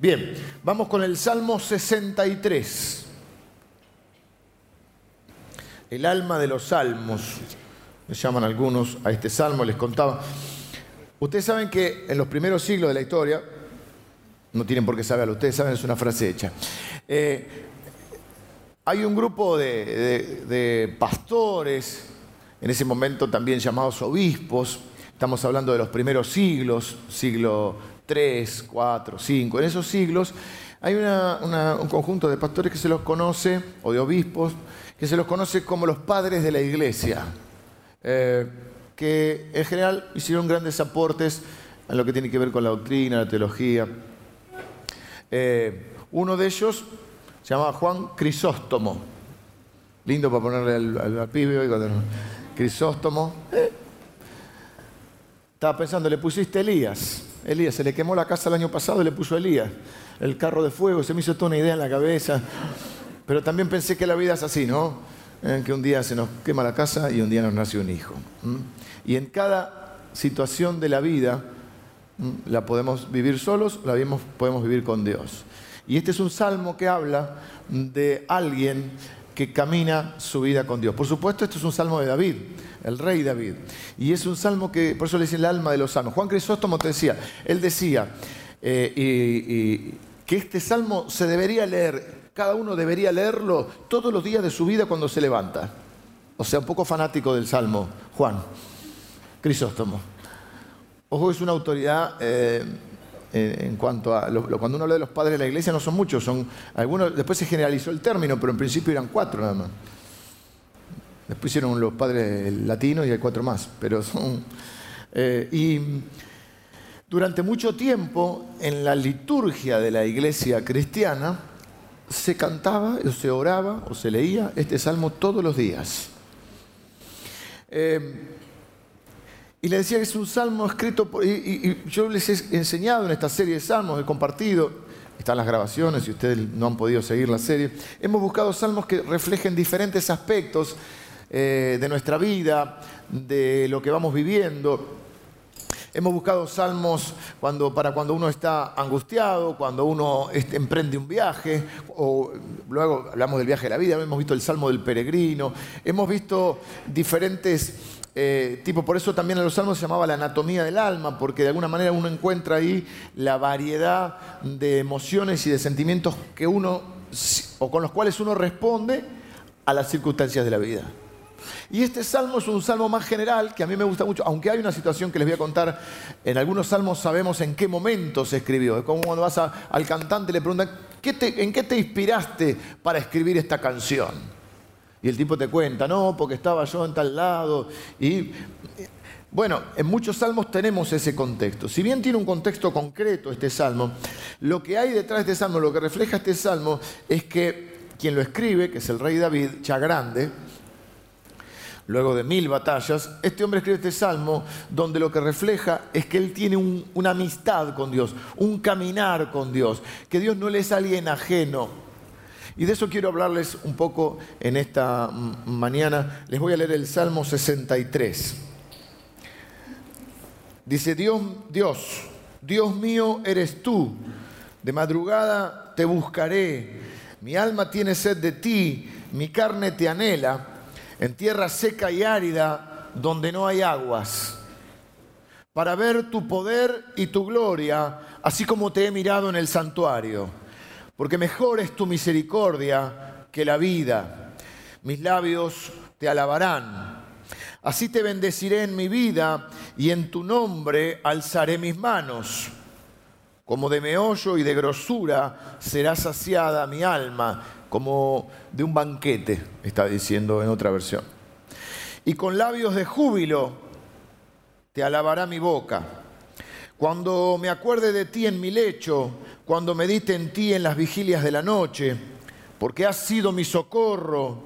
Bien, vamos con el Salmo 63. El alma de los salmos, me llaman algunos a este salmo, les contaba. Ustedes saben que en los primeros siglos de la historia, no tienen por qué saberlo, ustedes saben, es una frase hecha. Eh, hay un grupo de, de pastores, en ese momento también llamados obispos, estamos hablando de los primeros siglos, siglo 3, 4, 5, en esos siglos hay un conjunto de pastores que se los conoce, o de obispos, que se los conoce como los padres de la iglesia, eh, que en general hicieron grandes aportes en lo que tiene que ver con la doctrina, la teología. Eh, uno de ellos se llama Juan Crisóstomo. Lindo para ponerle al, al, pibe hoy Crisóstomo. Eh, estaba pensando, le pusiste Elías. Elías, se le quemó la casa el año pasado y le puso Elías. El carro de fuego, se me hizo toda una idea en la cabeza. Pero también pensé que la vida es así, ¿no? En que un día se nos quema la casa y un día nos nace un hijo. Y en cada situación de la vida la podemos vivir solos, la podemos vivir con Dios. Y este es un salmo que habla de alguien que camina su vida con Dios. Por supuesto, esto es un salmo de David, el rey David. Y es un salmo que, por eso le dice el alma de los salmos. Juan Crisóstomo te decía, él decía eh, que este salmo se debería leer, cada uno debería leerlo todos los días de su vida cuando se levanta. O sea, un poco fanático del salmo, Juan Crisóstomo. Ojo, es una autoridad eh, en cuanto a cuando uno habla de los padres de la iglesia no son muchos, son algunos. Después se generalizó el término, pero en principio eran cuatro nada más. Después hicieron los padres latinos y hay cuatro más, pero son. Eh, y durante mucho tiempo en la liturgia de la iglesia cristiana se cantaba o se oraba o se leía este salmo todos los días. Eh, y le decía que es un salmo escrito. Y, yo les he enseñado en esta serie de salmos, he compartido, están las grabaciones, si ustedes no han podido seguir la serie, hemos buscado salmos que reflejen diferentes aspectos eh, de nuestra vida, de lo que vamos viviendo. Hemos buscado salmos cuando, para cuando uno está angustiado, cuando uno este, emprende un viaje, o luego hablamos del viaje de la vida, hemos visto el salmo del peregrino, hemos visto diferentes eh, tipo, por eso también en los salmos se llamaba la anatomía del alma, porque de alguna manera uno encuentra ahí la variedad de emociones y de sentimientos que uno, o con los cuales uno responde a las circunstancias de la vida. Y este salmo es un salmo más general que a mí me gusta mucho, aunque hay una situación que les voy a contar. En algunos salmos sabemos en qué momento se escribió. Es como cuando vas al cantante y le preguntan, ¿en qué te inspiraste para escribir esta canción? Y el tipo te cuenta, no, porque estaba yo en tal lado. Y bueno, en muchos salmos tenemos ese contexto. Si bien tiene un contexto concreto este salmo, lo que hay detrás de este salmo, lo que refleja este salmo, es que quien lo escribe, que es el rey David, ya grande, luego de mil batallas, este hombre escribe este salmo donde lo que refleja es que él tiene una amistad con Dios, un caminar con Dios, que Dios no le es alguien ajeno, y de eso quiero hablarles un poco en esta mañana. Les voy a leer el Salmo 63. Dice, Dios, Dios, Dios mío eres tú. De madrugada te buscaré. Mi alma tiene sed de ti, mi carne te anhela, en tierra seca y árida, donde no hay aguas, para ver tu poder y tu gloria, así como te he mirado en el santuario porque mejor es tu misericordia que la vida. Mis labios te alabarán. Así te bendeciré en mi vida y en tu nombre alzaré mis manos. Como de meollo y de grosura será saciada mi alma, como de un banquete, está diciendo en otra versión. Y con labios de júbilo te alabará mi boca. Cuando me acuerde de ti en mi lecho, cuando medite en ti en las vigilias de la noche, porque has sido mi socorro.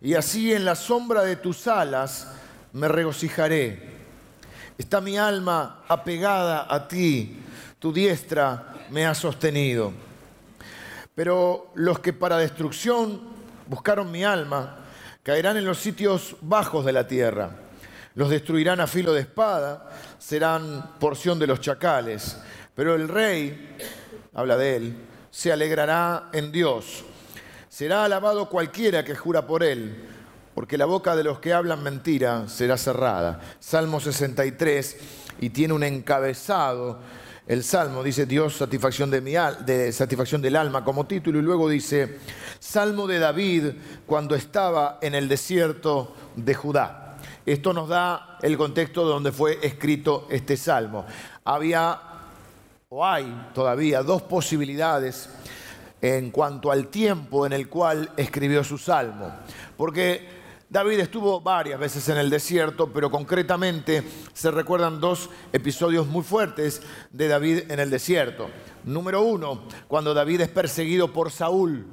Y así en la sombra de tus alas me regocijaré. Está mi alma apegada a ti, tu diestra me ha sostenido. Pero los que para destrucción buscaron mi alma, caerán en los sitios bajos de la tierra. Los destruirán a filo de espada, serán porción de los chacales Pero el rey, habla de él, se alegrará en Dios. Será alabado cualquiera que jura por él, porque la boca de los que hablan mentira será cerrada. Salmo 63, y tiene un encabezado. El Salmo dice Dios, satisfacción, de mi satisfacción del alma como título, y luego dice Salmo de David cuando estaba en el desierto de Judá. Esto nos da el contexto de donde fue escrito este salmo. Había o hay todavía dos posibilidades en cuanto al tiempo en el cual escribió su salmo. Porque David estuvo varias veces en el desierto, pero concretamente se recuerdan dos episodios muy fuertes de David en el desierto. Número uno, cuando David es perseguido por Saúl.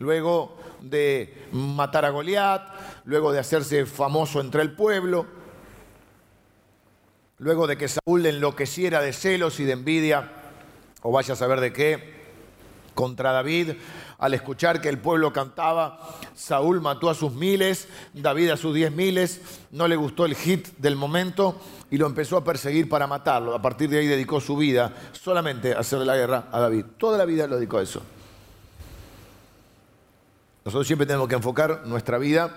Luego de matar a Goliat, luego de hacerse famoso entre el pueblo, luego de que Saúl enloqueciera de celos y de envidia, o vaya a saber de qué, contra David, al escuchar que el pueblo cantaba, Saúl mató a sus miles, David a sus diez miles, no le gustó el hit del momento y lo empezó a perseguir para matarlo. A partir de ahí dedicó su vida solamente a hacerle la guerra a David. Toda la vida lo dedicó a eso. Nosotros siempre tenemos que enfocar nuestra vida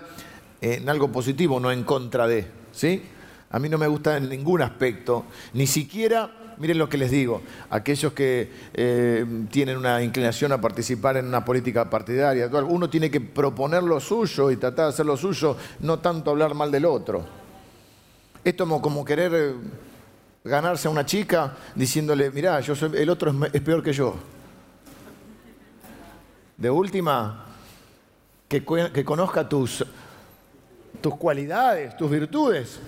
en algo positivo, no en contra de. ¿sí? A mí no me gusta en ningún aspecto, ni siquiera miren lo que les digo, aquellos que eh, tienen una inclinación a participar en una política partidaria, uno tiene que proponer lo suyo y tratar de hacer lo suyo, no tanto hablar mal del otro. Esto como, como querer eh, ganarse a una chica diciéndole, mirá, yo soy, el otro es, peor que yo. De última, que, que conozca tus, tus cualidades, tus virtudes.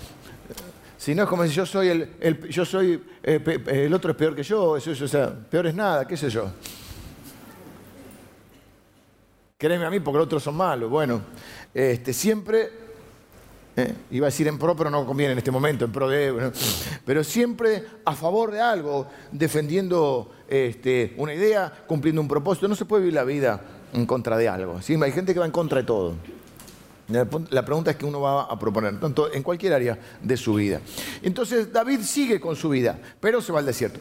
Si no es como si yo soy el, yo soy, eh, el otro es peor que yo, eso, o sea, peor es nada, qué sé yo. Créeme a mí porque los otros son malos. Bueno, este, siempre, eh, iba a decir en pro, pero no conviene en este momento, en pro de, pero siempre a favor de algo, defendiendo este, una idea, cumpliendo un propósito. No se puede vivir la vida en contra de algo. ¿sí? Hay gente que va en contra de todo. La pregunta es que uno va a proponer, tanto en cualquier área de su vida. Entonces David sigue con su vida, pero se va al desierto.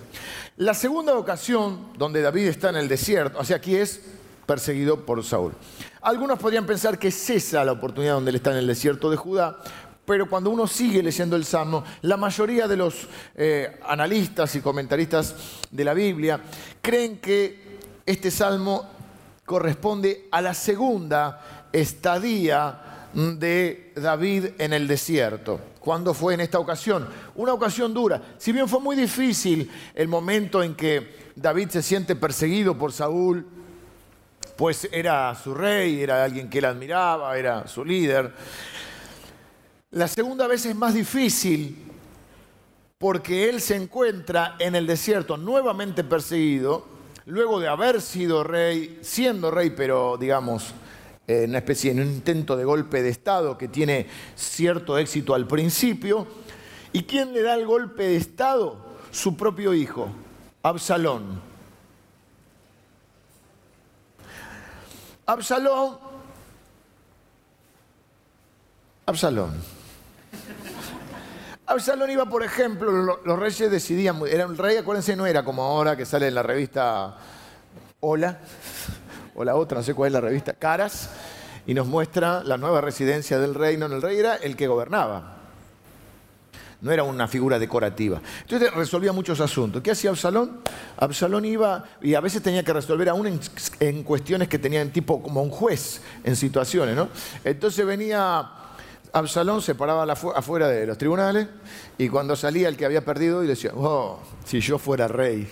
La segunda ocasión donde David está en el desierto, o sea, aquí es perseguido por Saúl. Algunos podrían pensar que cesa la oportunidad donde él está en el desierto de Judá, pero cuando uno sigue leyendo el Salmo, la mayoría de los eh, analistas y comentaristas de la Biblia creen que este Salmo corresponde a la segunda estadía de David en el desierto. ¿Cuándo fue en esta ocasión? Una ocasión dura. Si bien fue muy difícil el momento en que David se siente perseguido por Saúl, pues era su rey, era alguien que él admiraba, era su líder. La segunda vez es más difícil porque él se encuentra en el desierto nuevamente perseguido, luego de haber sido rey, siendo rey, pero digamos, en una especie de un intento de golpe de Estado que tiene cierto éxito al principio. ¿Y quién le da el golpe de Estado? Su propio hijo, Absalón. Absalón. Absalón. Absalón iba, por ejemplo, los reyes decidían, era un rey, acuérdense, no era como ahora que sale en la revista Hola, o la otra, no sé cuál es la revista, Caras, y nos muestra la nueva residencia del reino. El rey era el que gobernaba. No era una figura decorativa. Entonces resolvía muchos asuntos. ¿Qué hacía Absalón? Absalón iba y a veces tenía que resolver aún en, cuestiones que tenían tipo como un juez en situaciones, ¿no? Entonces venía Absalón, se paraba afuera de los tribunales y cuando salía el que había perdido y decía, oh, si yo fuera rey,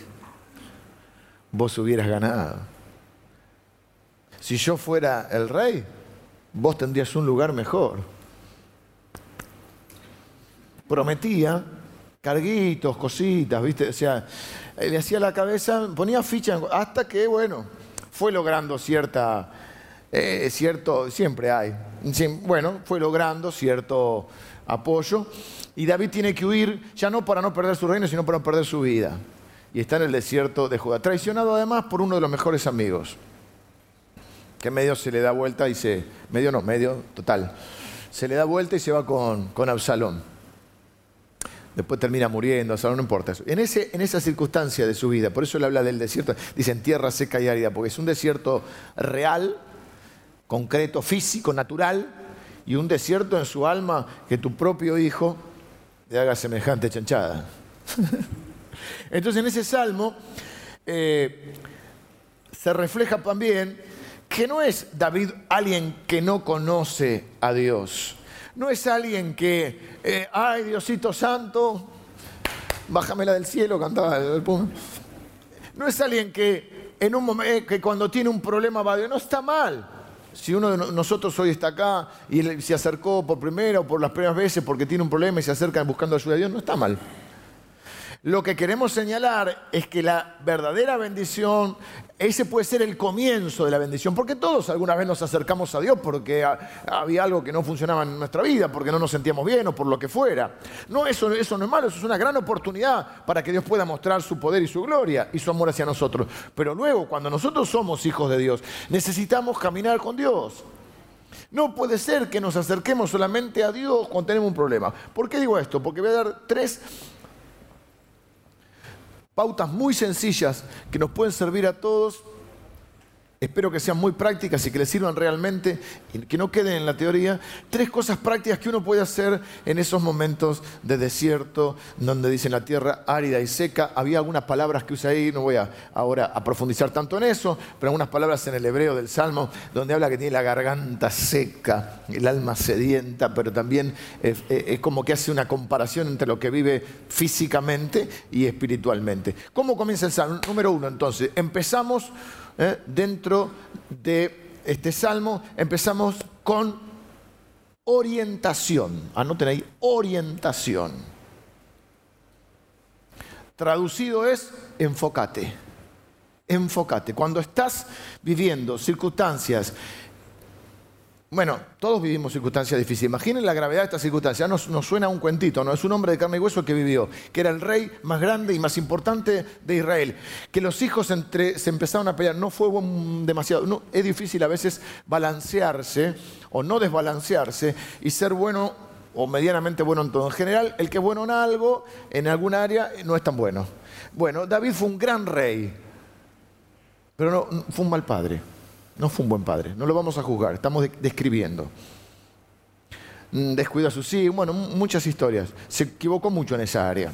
vos hubieras ganado si yo fuera el rey, vos tendrías un lugar mejor. Prometía carguitos, cositas, ¿viste? O sea, le hacía la cabeza, ponía ficha hasta que, bueno, fue logrando cierta, eh, cierto, siempre hay, bueno, fue logrando cierto apoyo. Y David tiene que huir, ya no para no perder su reino, sino para no perder su vida. Y está en el desierto de Judá, traicionado además por uno de los mejores amigos que medio se le da vuelta y se, medio no, medio total, se le da vuelta y se va con, con Absalón. después termina muriendo, o no importa eso. En, ese, en esa circunstancia de su vida, por eso le habla del desierto, dicen tierra seca y árida, porque es un desierto real, concreto, físico, natural, y un desierto en su alma que tu propio hijo le haga semejante chanchada. Entonces en ese salmo eh, se refleja también que no es David alguien que no conoce a Dios. No es alguien que, eh, ay Diosito Santo, bájamela del cielo, cantaba No es alguien que, en un momento, eh, que cuando tiene un problema va a Dios. No está mal. Si uno de nosotros hoy está acá y se acercó por primera o por las primeras veces porque tiene un problema y se acerca buscando ayuda de Dios, no está mal. Lo que queremos señalar es que la verdadera bendición, ese puede ser el comienzo de la bendición, porque todos alguna vez nos acercamos a Dios porque había algo que no funcionaba en nuestra vida, porque no nos sentíamos bien o por lo que fuera. No, eso, eso no es malo, eso es una gran oportunidad para que Dios pueda mostrar su poder y su gloria y su amor hacia nosotros. Pero luego, cuando nosotros somos hijos de Dios, necesitamos caminar con Dios. No puede ser que nos acerquemos solamente a Dios cuando tenemos un problema. ¿Por qué digo esto? Porque voy a dar tres pautas muy sencillas que nos pueden servir a todos Espero que sean muy prácticas y que les sirvan realmente y que no queden en la teoría. Tres cosas prácticas que uno puede hacer en esos momentos de desierto, donde dicen la tierra árida y seca. Había algunas palabras que usa ahí, no voy a, ahora a profundizar tanto en eso, pero algunas palabras en el hebreo del Salmo, donde habla que tiene la garganta seca, el alma sedienta, pero también es, es como que hace una comparación entre lo que vive físicamente y espiritualmente. ¿Cómo comienza el Salmo? Número uno, entonces, empezamos ¿eh? dentro de este salmo empezamos con orientación. Anoten ahí, orientación. Traducido es enfócate. Enfócate. Cuando estás viviendo circunstancias bueno, todos vivimos circunstancias difíciles. Imaginen la gravedad de esta circunstancia. Nos, nos, suena un cuentito, ¿no? Es un hombre de carne y hueso que vivió, que era el rey más grande y más importante de Israel. Que los hijos se empezaron a pelear. No fue demasiado. No, es difícil a veces balancearse o no desbalancearse y ser bueno o medianamente bueno en todo. En general, el que es bueno en algo, en algún área, no es tan bueno. Bueno, David fue un gran rey, pero no, fue un mal padre. No fue un buen padre, no lo vamos a juzgar, estamos describiendo. Mm, descuidó a sus hijos, bueno, muchas historias. Se equivocó mucho en esa área.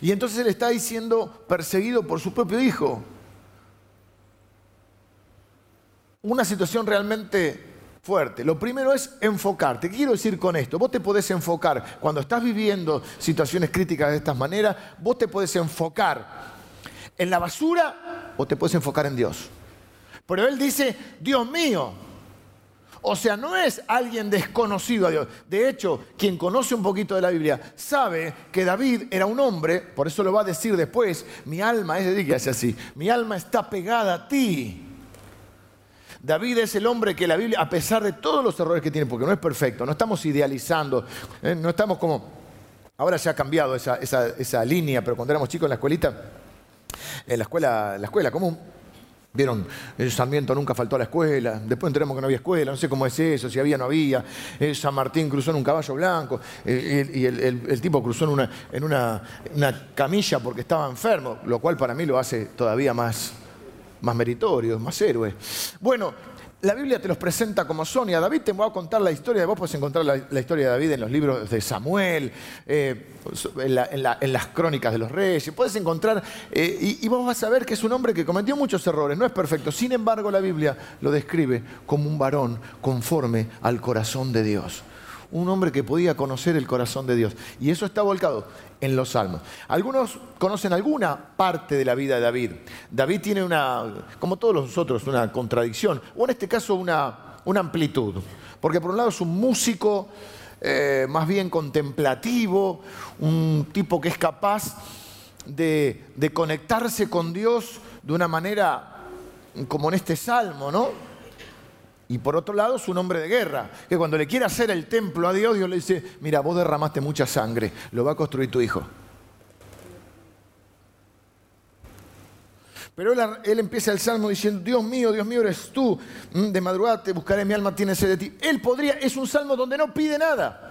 Y entonces él está diciendo perseguido por su propio hijo. Una situación realmente fuerte. Lo primero es enfocarte. ¿Qué quiero decir con esto? Vos te podés enfocar, cuando estás viviendo situaciones críticas de estas maneras, vos te podés enfocar en la basura o te podés enfocar en Dios. Pero él dice, Dios mío. O sea, no es alguien desconocido a Dios. De hecho, quien conoce un poquito de la Biblia sabe que David era un hombre, por eso lo va a decir después, mi alma es, dígase así, mi alma está pegada a ti. David es el hombre que la Biblia, a pesar de todos los errores que tiene, porque no es perfecto, no estamos idealizando, eh, no estamos como, ahora se ha cambiado esa, esa, línea, pero cuando éramos chicos en la escuelita, en la escuela, la escuela común, Vieron, el Sarmiento nunca faltó a la escuela, después enteramos que no había escuela, no sé cómo es eso, si había o no había. San Martín cruzó en un caballo blanco y el, tipo cruzó en, una, en una, camilla porque estaba enfermo, lo cual para mí lo hace todavía más, más meritorio, más héroe. Bueno, la Biblia te los presenta como son y a David te voy a contar la historia, vos puedes encontrar la, historia de David en los libros de Samuel, eh, en, las crónicas de los reyes, puedes encontrar, eh, y, vos vas a ver que es un hombre que cometió muchos errores, no es perfecto, sin embargo la Biblia lo describe como un varón conforme al corazón de Dios un hombre que podía conocer el corazón de Dios. Y eso está volcado en los salmos. Algunos conocen alguna parte de la vida de David. David tiene una, como todos nosotros, una contradicción, o en este caso una, una amplitud. Porque por un lado es un músico eh, más bien contemplativo, un tipo que es capaz de, de conectarse con Dios de una manera como en este salmo, ¿no? Y por otro lado es un hombre de guerra, que cuando le quiere hacer el templo a Dios, Dios le dice, mira, vos derramaste mucha sangre, lo va a construir tu hijo. Pero él, empieza el salmo diciendo, Dios mío, Dios mío, eres tú, mm, de madrugada te buscaré, mi alma tiene sed de ti. Él podría, es un salmo donde no pide nada.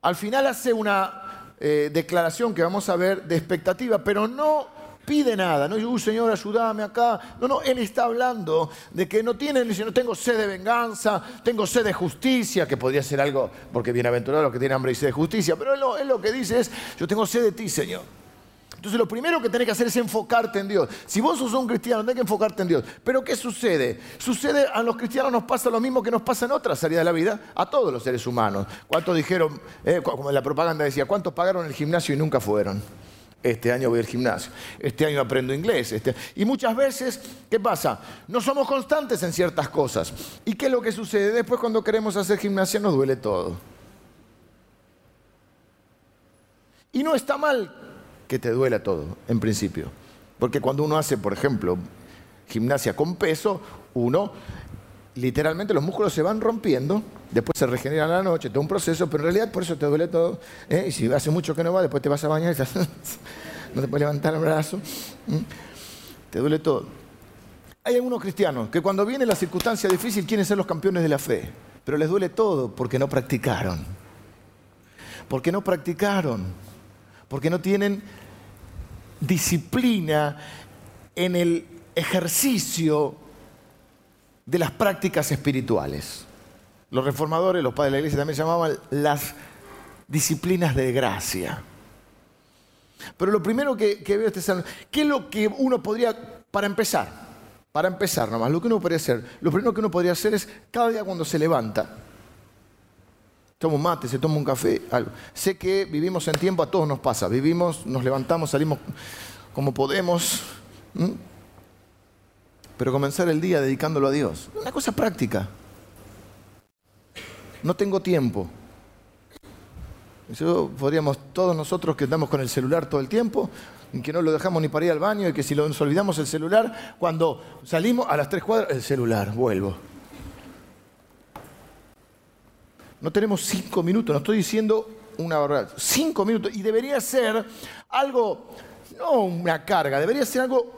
al final hace una eh, declaración que vamos a ver de expectativa, pero no pide nada, no dice, uh, Señor, ayúdame acá. No, no, Él está hablando de que no tiene, dice, no tengo sed de venganza, tengo sed de justicia, que podría ser algo, porque bienaventurado los que tienen hambre y sed de justicia, pero él lo que dice es, yo tengo sed de ti, Señor. Entonces lo primero que tenés que hacer es enfocarte en Dios. Si vos sos un cristiano, tenés que enfocarte en Dios. Pero ¿qué sucede? Sucede, a los cristianos nos pasa lo mismo que nos pasa en otras áreas de la vida, a todos los seres humanos. ¿Cuántos dijeron, eh, como la propaganda decía, cuántos pagaron el gimnasio y nunca fueron? Este año voy al gimnasio, este año aprendo inglés. Este... Y muchas veces, ¿qué pasa? No somos constantes en ciertas cosas. ¿Y qué es lo que sucede? Después cuando queremos hacer gimnasia nos duele todo. Y no está mal que te duela todo, en principio. Porque cuando uno hace, por ejemplo, gimnasia con peso, uno literalmente los músculos se van rompiendo, después se regeneran a la noche, todo un proceso, pero en realidad por eso te duele todo. ¿eh? Y si hace mucho que no va, después te vas a bañar y no te puedes levantar el brazo, te duele todo. Hay algunos cristianos que cuando viene la circunstancia difícil quieren ser los campeones de la fe, pero les duele todo porque no practicaron. Porque no practicaron porque no tienen disciplina en el ejercicio de las prácticas espirituales. Los reformadores, los padres de la iglesia también llamaban las disciplinas de gracia. Pero lo primero que, veo este salmo, ¿qué es lo que uno podría, para empezar, para empezar nomás, lo que uno podría hacer, lo primero que uno podría hacer es cada día cuando se levanta, toma un mate, se toma un café, algo. Sé que vivimos en tiempo, a todos nos pasa. Vivimos, nos levantamos, salimos como podemos. Pero comenzar el día dedicándolo a Dios. Una cosa práctica. No tengo tiempo. Podríamos, todos nosotros que andamos con el celular todo el tiempo, que no lo dejamos ni para ir al baño, y que si nos olvidamos el celular, cuando salimos a las tres cuadras, el celular, vuelvo. No tenemos cinco minutos, no estoy diciendo una verdad, cinco minutos. Y debería ser algo, no una carga, debería ser algo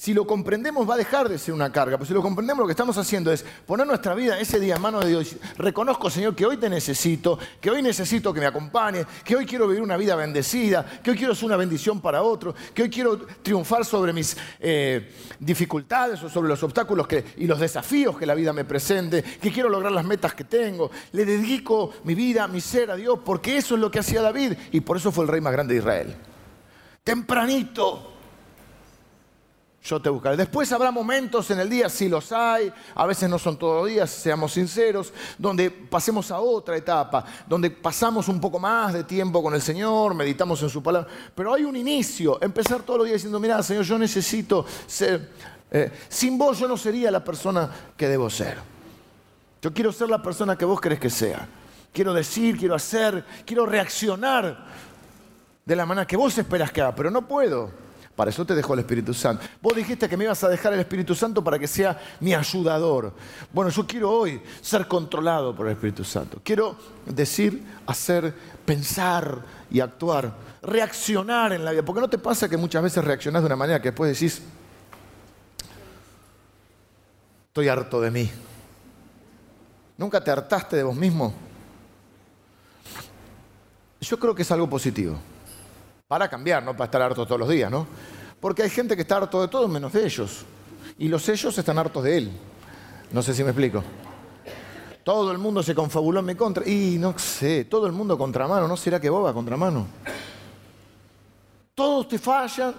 si lo comprendemos va a dejar de ser una carga, pero si lo comprendemos lo que estamos haciendo es poner nuestra vida ese día en manos de Dios. Reconozco, Señor, que hoy te necesito, que hoy necesito que me acompañes, que hoy quiero vivir una vida bendecida, que hoy quiero ser una bendición para otros, que hoy quiero triunfar sobre mis eh, dificultades o sobre los obstáculos y los desafíos que la vida me presente, que quiero lograr las metas que tengo. Le dedico mi vida, mi ser a Dios, porque eso es lo que hacía David y por eso fue el rey más grande de Israel. Tempranito yo te buscaré. Después habrá momentos en el día, si los hay, a veces no son todos días, seamos sinceros, donde pasemos a otra etapa, donde pasamos un poco más de tiempo con el Señor, meditamos en su palabra. Pero hay un inicio, empezar todos los días diciendo, mira, Señor, yo necesito ser, eh, sin vos yo no sería la persona que debo ser. Yo quiero ser la persona que vos querés que sea. Quiero decir, quiero hacer, quiero reaccionar de la manera que vos esperas que haga, pero no puedo para eso te dejó el Espíritu Santo. Vos dijiste que me ibas a dejar el Espíritu Santo para que sea mi ayudador. Bueno, yo quiero hoy ser controlado por el Espíritu Santo. Quiero decir, hacer, pensar y actuar, reaccionar en la vida. Porque no te pasa que muchas veces reaccionás de una manera que después decís, estoy harto de mí. ¿Nunca te hartaste de vos mismo? Yo creo que es algo positivo. Para cambiar, no para estar harto todos los días, ¿no? Porque hay gente que está harto de todo menos de ellos. Y los ellos están hartos de él. No sé si me explico. Todo el mundo se confabuló en mi contra. Y no sé, todo el mundo contra mano. ¿No será que boba contra mano? Todos te fallan.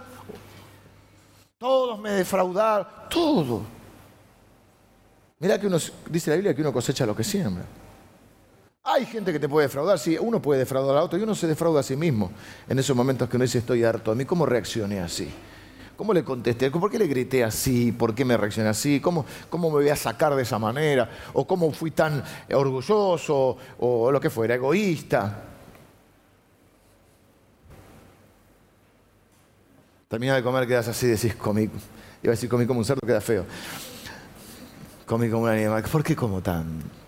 Todos me defraudaron. Todo. Mira que uno, dice la Biblia que uno cosecha lo que siembra. Hay gente que te puede defraudar, sí, uno puede defraudar a otro y uno se defrauda a sí mismo en esos momentos que uno dice estoy harto. ¿A mí cómo reaccioné así? ¿Cómo le contesté? ¿Por qué le grité así? ¿Por qué me reaccioné así? ¿Cómo, cómo me voy a sacar de esa manera? ¿O cómo fui tan orgulloso? ¿O lo que fuera, egoísta? Terminas de comer, quedas así, decís comí. Iba a decir comí como un cerdo, queda feo. Comí como un animal. ¿Por qué como tan?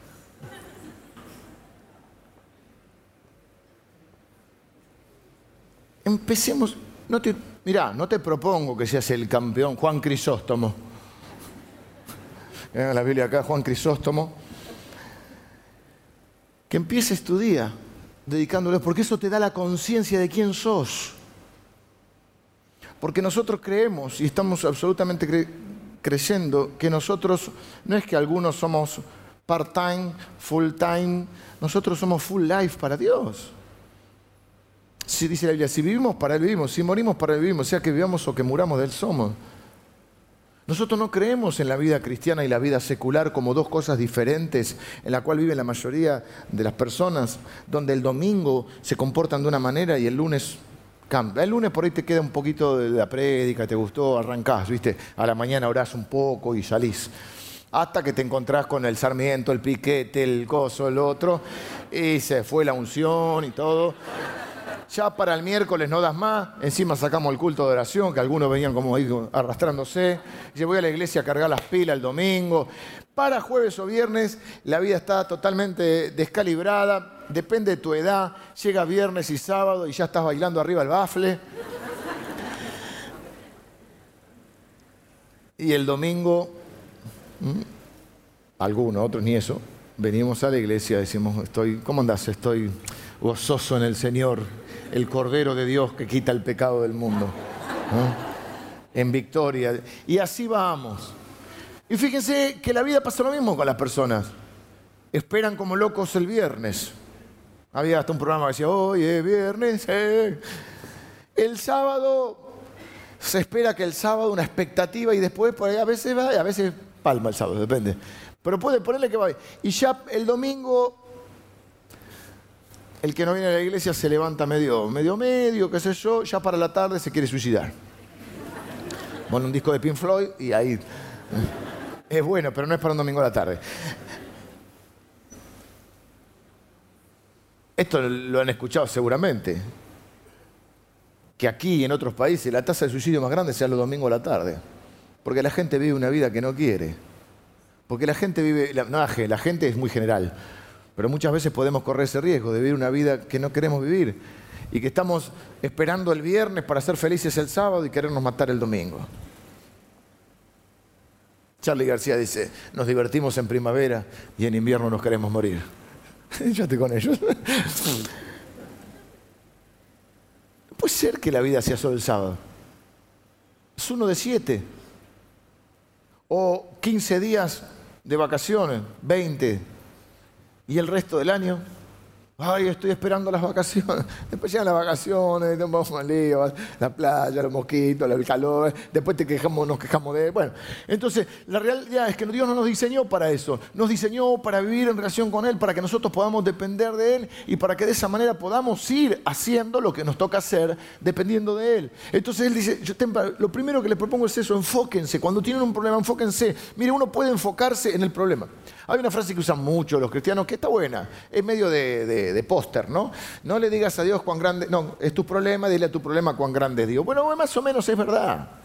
Empecemos, no te, mirá, no te propongo que seas el campeón Juan Crisóstomo. En la Biblia acá, Juan Crisóstomo. Que empieces tu día dedicándoles, porque eso te da la conciencia de quién sos. Porque nosotros creemos y estamos absolutamente creyendo que nosotros, no es que algunos somos part-time, full-time, nosotros somos full life para Dios. Si dice la Biblia, si vivimos para Él vivimos, si morimos para Él vivimos, sea que vivamos o que muramos de Él somos. Nosotros no creemos en la vida cristiana y la vida secular como dos cosas diferentes en la cual vive la mayoría de las personas, donde el domingo se comportan de una manera y el lunes cambia. El lunes por ahí te queda un poquito de la prédica, te gustó, arrancás, ¿viste? A la mañana orás un poco y salís. Hasta que te encontrás con el sarmiento, el piquete, el coso, el otro, y se fue la unción y todo ya para el miércoles no das más, encima sacamos el culto de oración, que algunos venían como ahí arrastrándose, yo voy a la iglesia a cargar las pilas el domingo. Para jueves o viernes la vida está totalmente descalibrada, depende de tu edad, llega viernes y sábado y ya estás bailando arriba el bafle. Y el domingo, algunos, otros ni eso, venimos a la iglesia, decimos, estoy, ¿cómo andás? Estoy gozoso en el Señor el Cordero de Dios que quita el pecado del mundo. En victoria. Y así vamos. Y fíjense que la vida pasa lo mismo con las personas. Esperan como locos el viernes. Había hasta un programa que decía, hoy es viernes. Eh". El sábado se espera que el sábado una expectativa y después por ahí a veces va y a veces palma el sábado, depende. Pero puede ponerle que va. Y ya el domingo el que no viene a la iglesia se levanta medio, medio, medio, qué sé yo, ya para la tarde se quiere suicidar. Pone un disco de Pink Floyd y ahí. Es bueno, pero no es para un domingo a la tarde. Esto lo han escuchado seguramente. Que aquí y en otros países la tasa de suicidio más grande sea los domingos a la tarde. Porque la gente vive una vida que no quiere. Porque la gente vive. no, la gente es muy general. Pero muchas veces podemos correr ese riesgo de vivir una vida que no queremos vivir y que estamos esperando el viernes para ser felices el sábado y querernos matar el domingo. Charlie García dice, nos divertimos en primavera y en invierno nos queremos morir. Yo estoy con ellos. puede ser que la vida sea solo el sábado. Es uno de siete. O 15 días de vacaciones, 20, ¿Y el resto del año? Ay, estoy esperando las vacaciones. Después llegan las vacaciones, vamos al lío, la playa, los mosquitos, el calor. Después te quejamos, nos quejamos de. Bueno, entonces la realidad es que Dios no nos diseñó para eso. Nos diseñó para vivir en relación con Él, para que nosotros podamos depender de Él y para que de esa manera podamos ir haciendo lo que nos toca hacer dependiendo de Él. Entonces Él dice: yo lo primero que les propongo es eso, enfóquense. Cuando tienen un problema, enfóquense. Mire, uno puede enfocarse en el problema. Hay una frase que usan mucho los cristianos que está buena, es medio de, póster, ¿no? No le digas a Dios cuán grande, no, es tu problema, dile a tu problema cuán grande es Dios. Bueno, más o menos es verdad.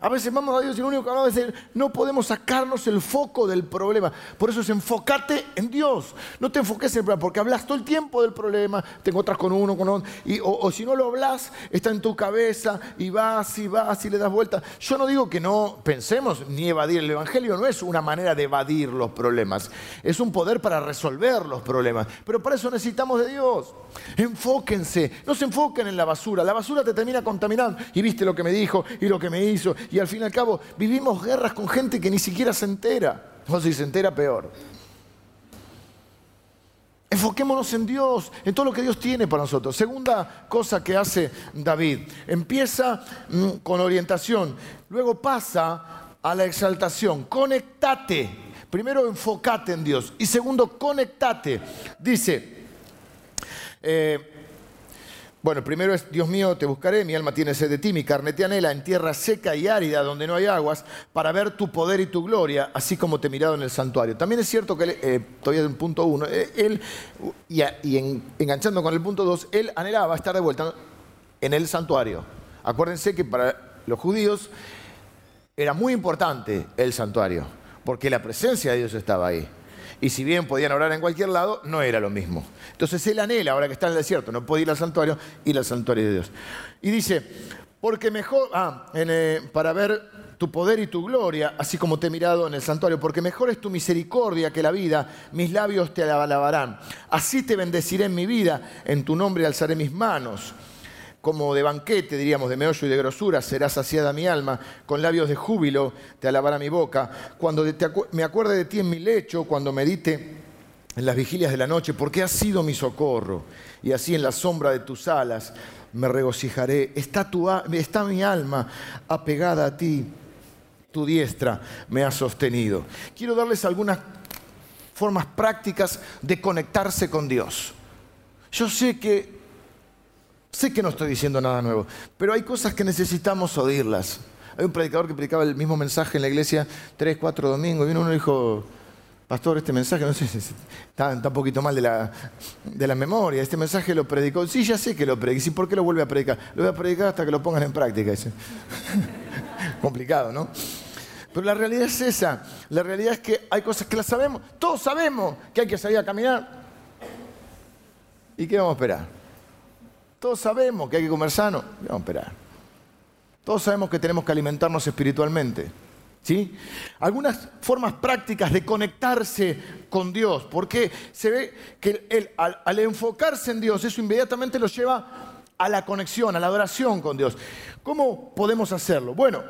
A veces vamos a Dios y lo único que vamos a decir, no podemos sacarnos el foco del problema. Por eso es enfócate en Dios. No te enfoques en el problema, porque hablas todo el tiempo del problema, te encuentras con uno, con otro, y, o, si no lo hablas, está en tu cabeza y vas y vas y le das vuelta. Yo no digo que no pensemos ni evadir. El Evangelio no es una manera de evadir los problemas, es un poder para resolver los problemas. Pero para eso necesitamos de Dios. Enfóquense, no se enfoquen en la basura. La basura te termina contaminando. Y viste lo que me dijo y lo que me hizo y al fin y al cabo vivimos guerras con gente que ni siquiera se entera. O si se entera, peor. Enfoquémonos en Dios, en todo lo que Dios tiene para nosotros. Segunda cosa que hace David, empieza mm, con orientación, luego pasa a la exaltación. Conectate. Primero enfócate en Dios y segundo conectate. Dice, eh, bueno, primero es, Dios mío, te buscaré, mi alma tiene sed de ti, mi carne te anhela en tierra seca y árida donde no hay aguas, para ver tu poder y tu gloria, así como te he mirado en el santuario. También es cierto que, él, eh, todavía en punto uno, eh, él, y, enganchando con el punto dos, él anhelaba estar de vuelta en el santuario. Acuérdense que para los judíos era muy importante el santuario, porque la presencia de Dios estaba ahí. Y si bien podían orar en cualquier lado, no era lo mismo. Entonces él anhela, ahora que está en el desierto, no puede ir al santuario, ir al santuario de Dios. Y dice, porque mejor, ah, eh, para ver tu poder y tu gloria, así como te he mirado en el santuario, porque mejor es tu misericordia que la vida, mis labios te alabarán. Así te bendeciré en mi vida, en tu nombre alzaré mis manos. Como de banquete, diríamos, de meollo y de grosura, será saciada mi alma, con labios de júbilo te alabará mi boca. Cuando me acuerde de ti en mi lecho, cuando medite en las vigilias de la noche, porque has sido mi socorro, y así en la sombra de tus alas me regocijaré. Está, mi alma apegada a ti tu diestra me ha sostenido. Quiero darles algunas formas prácticas de conectarse con Dios. Yo sé que sé que no estoy diciendo nada nuevo, pero hay cosas que necesitamos oírlas. Hay un predicador que predicaba el mismo mensaje en la iglesia tres, cuatro domingos, y vino uno y dijo, pastor, este mensaje, no sé, está, un poquito mal de la, de la, memoria, este mensaje lo predicó, sí, ya sé que lo predicó, ¿y por qué lo vuelve a predicar? Lo voy a predicar hasta que lo pongan en práctica, dice. Complicado, ¿no? Pero la realidad es esa. La realidad es que hay cosas que las sabemos. Todos sabemos que hay que salir a caminar. ¿Y qué vamos a esperar? Todos sabemos que hay que comer sano. ¿Qué vamos a? Todos sabemos que tenemos que alimentarnos espiritualmente. ¿Sí? Algunas formas prácticas de conectarse con Dios, porque se ve que al enfocarse en Dios, eso inmediatamente lo lleva a la conexión, a la adoración con Dios. ¿Cómo podemos hacerlo? Bueno,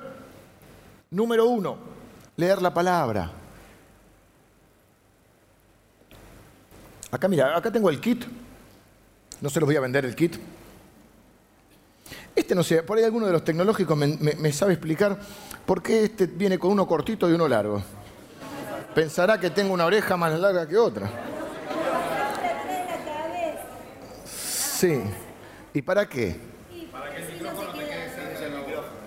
Número uno, leer la palabra. Acá, mira, acá tengo el kit. No se los voy a vender el kit. Este no sé, por ahí alguno de los tecnológicos me, sabe explicar por qué este viene con uno cortito y uno largo. Pensará que tengo una oreja más larga que otra. Sí. ¿Y para qué? Para que el micrófono te quede cerca del micrófono.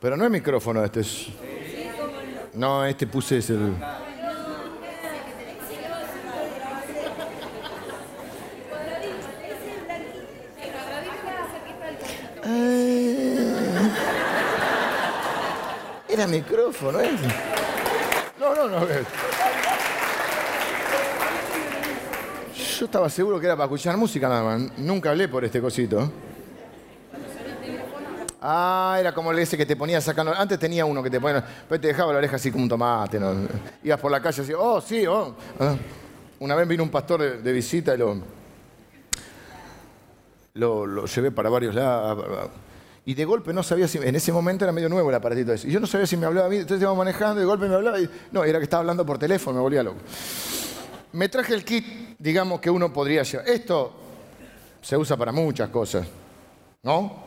Pero no es micrófono, este es. No, este puse ese. el... Era micrófono, ¿eh? No, no, no. Yo estaba seguro que era para escuchar música nada más. Nunca hablé por este cosito. Ah, era como ese que te ponía sacando. Antes tenía uno que te ponía. Pero te dejaba la oreja así como un tomate. Ibas por la calle así, oh, sí, oh. Ah. Una vez vino un pastor de, visita y lo, lo, llevé para varios lados. Y de golpe no sabía si. En ese momento era medio nuevo el aparatito ese. Y yo no sabía si me hablaba a mí. Entonces íbamos manejando y de golpe me hablaba. No, era que estaba hablando por teléfono, me volvía loco. Me traje el kit, digamos, que uno podría llevar. Esto se usa para muchas cosas. ¿No?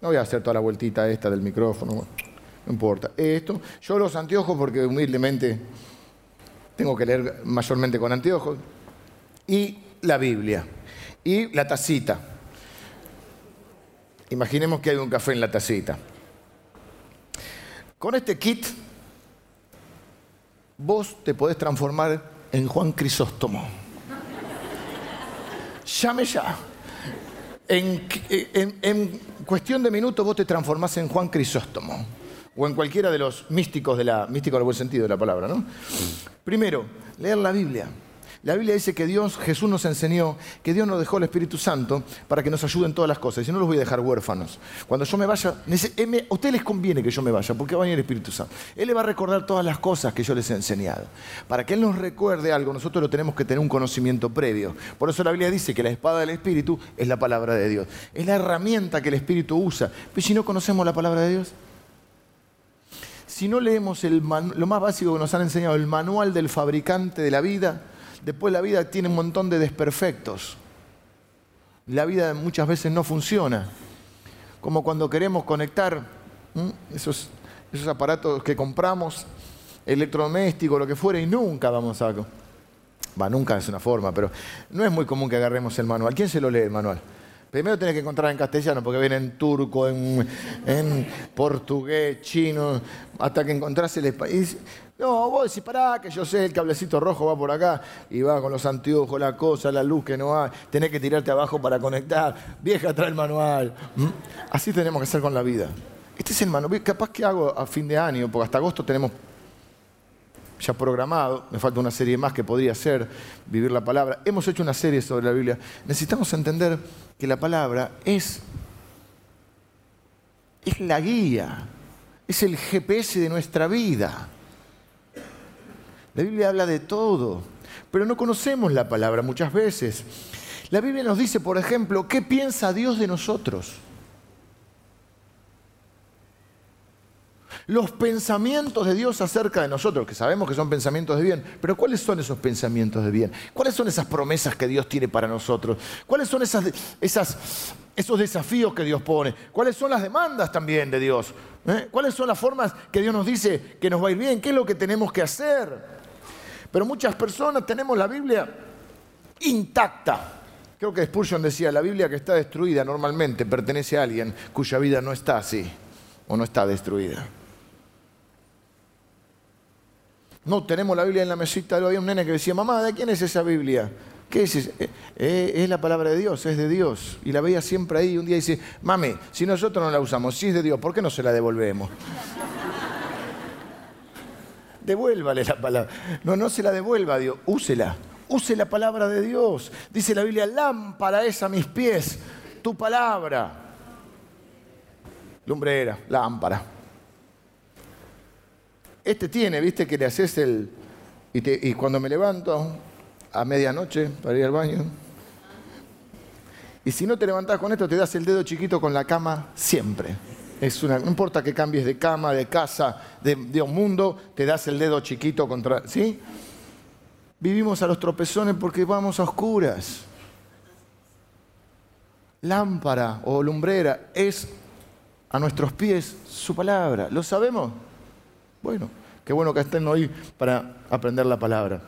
No voy a hacer toda la vueltita esta del micrófono, no importa. Esto, yo los anteojos porque humildemente tengo que leer mayormente con anteojos. Y la Biblia. Y la tacita. Imaginemos que hay un café en la tacita. Con este kit, vos te podés transformar en Juan Crisóstomo. Llame ya. En, cuestión de minutos vos te transformás en Juan Crisóstomo o en cualquiera de los místicos de la místico en buen sentido de la palabra, ¿no? Primero, leer la Biblia. La Biblia dice que Dios, Jesús nos enseñó que Dios nos dejó el Espíritu Santo para que nos ayude en todas las cosas. Y si no los voy a dejar huérfanos. Cuando yo me vaya, a ustedes les conviene que yo me vaya, porque va a venir el Espíritu Santo. Él le va a recordar todas las cosas que yo les he enseñado. Para que Él nos recuerde algo, nosotros lo tenemos que tener un conocimiento previo. Por eso la Biblia dice que la espada del Espíritu es la palabra de Dios. Es la herramienta que el Espíritu usa. Pero si no conocemos la palabra de Dios, si no leemos lo más básico que nos han enseñado, el manual del fabricante de la vida, Después la vida tiene un montón de desperfectos. La vida muchas veces no funciona. Como cuando queremos conectar esos, aparatos que compramos, electrodomésticos, lo que fuera, y nunca vamos a... Va, nunca es una forma, pero no es muy común que agarremos el manual. ¿Quién se lo lee el manual? Primero tenés que encontrar en castellano, porque viene en turco, en, en portugués, chino, hasta que encontrás el español. No, vos decís, pará, que yo sé, el cablecito rojo va por acá y va con los anteojos, la cosa, la luz que no hay. Tenés que tirarte abajo para conectar. Vieja, trae el manual. ¿Mm? Así tenemos que hacer con la vida. Este es el manual. Capaz que hago a fin de año, porque hasta agosto tenemos ya programado, me falta una serie más que podría ser Vivir la Palabra. Hemos hecho una serie sobre la Biblia. Necesitamos entender que la palabra es, es la guía, es el GPS de nuestra vida. La Biblia habla de todo, pero no conocemos la palabra muchas veces. La Biblia nos dice, por ejemplo, qué piensa Dios de nosotros. Los pensamientos de Dios acerca de nosotros, que sabemos que son pensamientos de bien, pero ¿cuáles son esos pensamientos de bien? ¿Cuáles son esas promesas que Dios tiene para nosotros? ¿Cuáles son esas, esos desafíos que Dios pone? ¿Cuáles son las demandas también de Dios? ¿Eh? ¿Cuáles son las formas que Dios nos dice que nos va a ir bien? ¿Qué es lo que tenemos que hacer? Pero muchas personas tenemos la Biblia intacta. Creo que Spurgeon decía, la Biblia que está destruida normalmente pertenece a alguien cuya vida no está así o no está destruida. No, tenemos la Biblia en la mesita, había un nene que decía, mamá, ¿de quién es esa Biblia? ¿Qué es? Eh, eh, es la palabra de Dios, es de Dios. Y la veía siempre ahí. Un día dice, mami, si nosotros no la usamos, si es de Dios, ¿por qué no se la devolvemos? Devuélvale la palabra. No, no se la devuelva a Dios, úsela. Use la palabra de Dios. Dice la Biblia, lámpara es a mis pies tu palabra. Lumbrera, lámpara. Este tiene, viste, que le haces el... Y, y cuando me levanto a medianoche para ir al baño, y si no te levantás con esto, te das el dedo chiquito con la cama siempre no importa que cambies de cama, de casa, de, un mundo, te das el dedo chiquito contra. ¿Sí? Vivimos a los tropezones porque vamos a oscuras. Lámpara o lumbrera es a nuestros pies su palabra. ¿Lo sabemos? Bueno, qué bueno que estén hoy para aprender la palabra.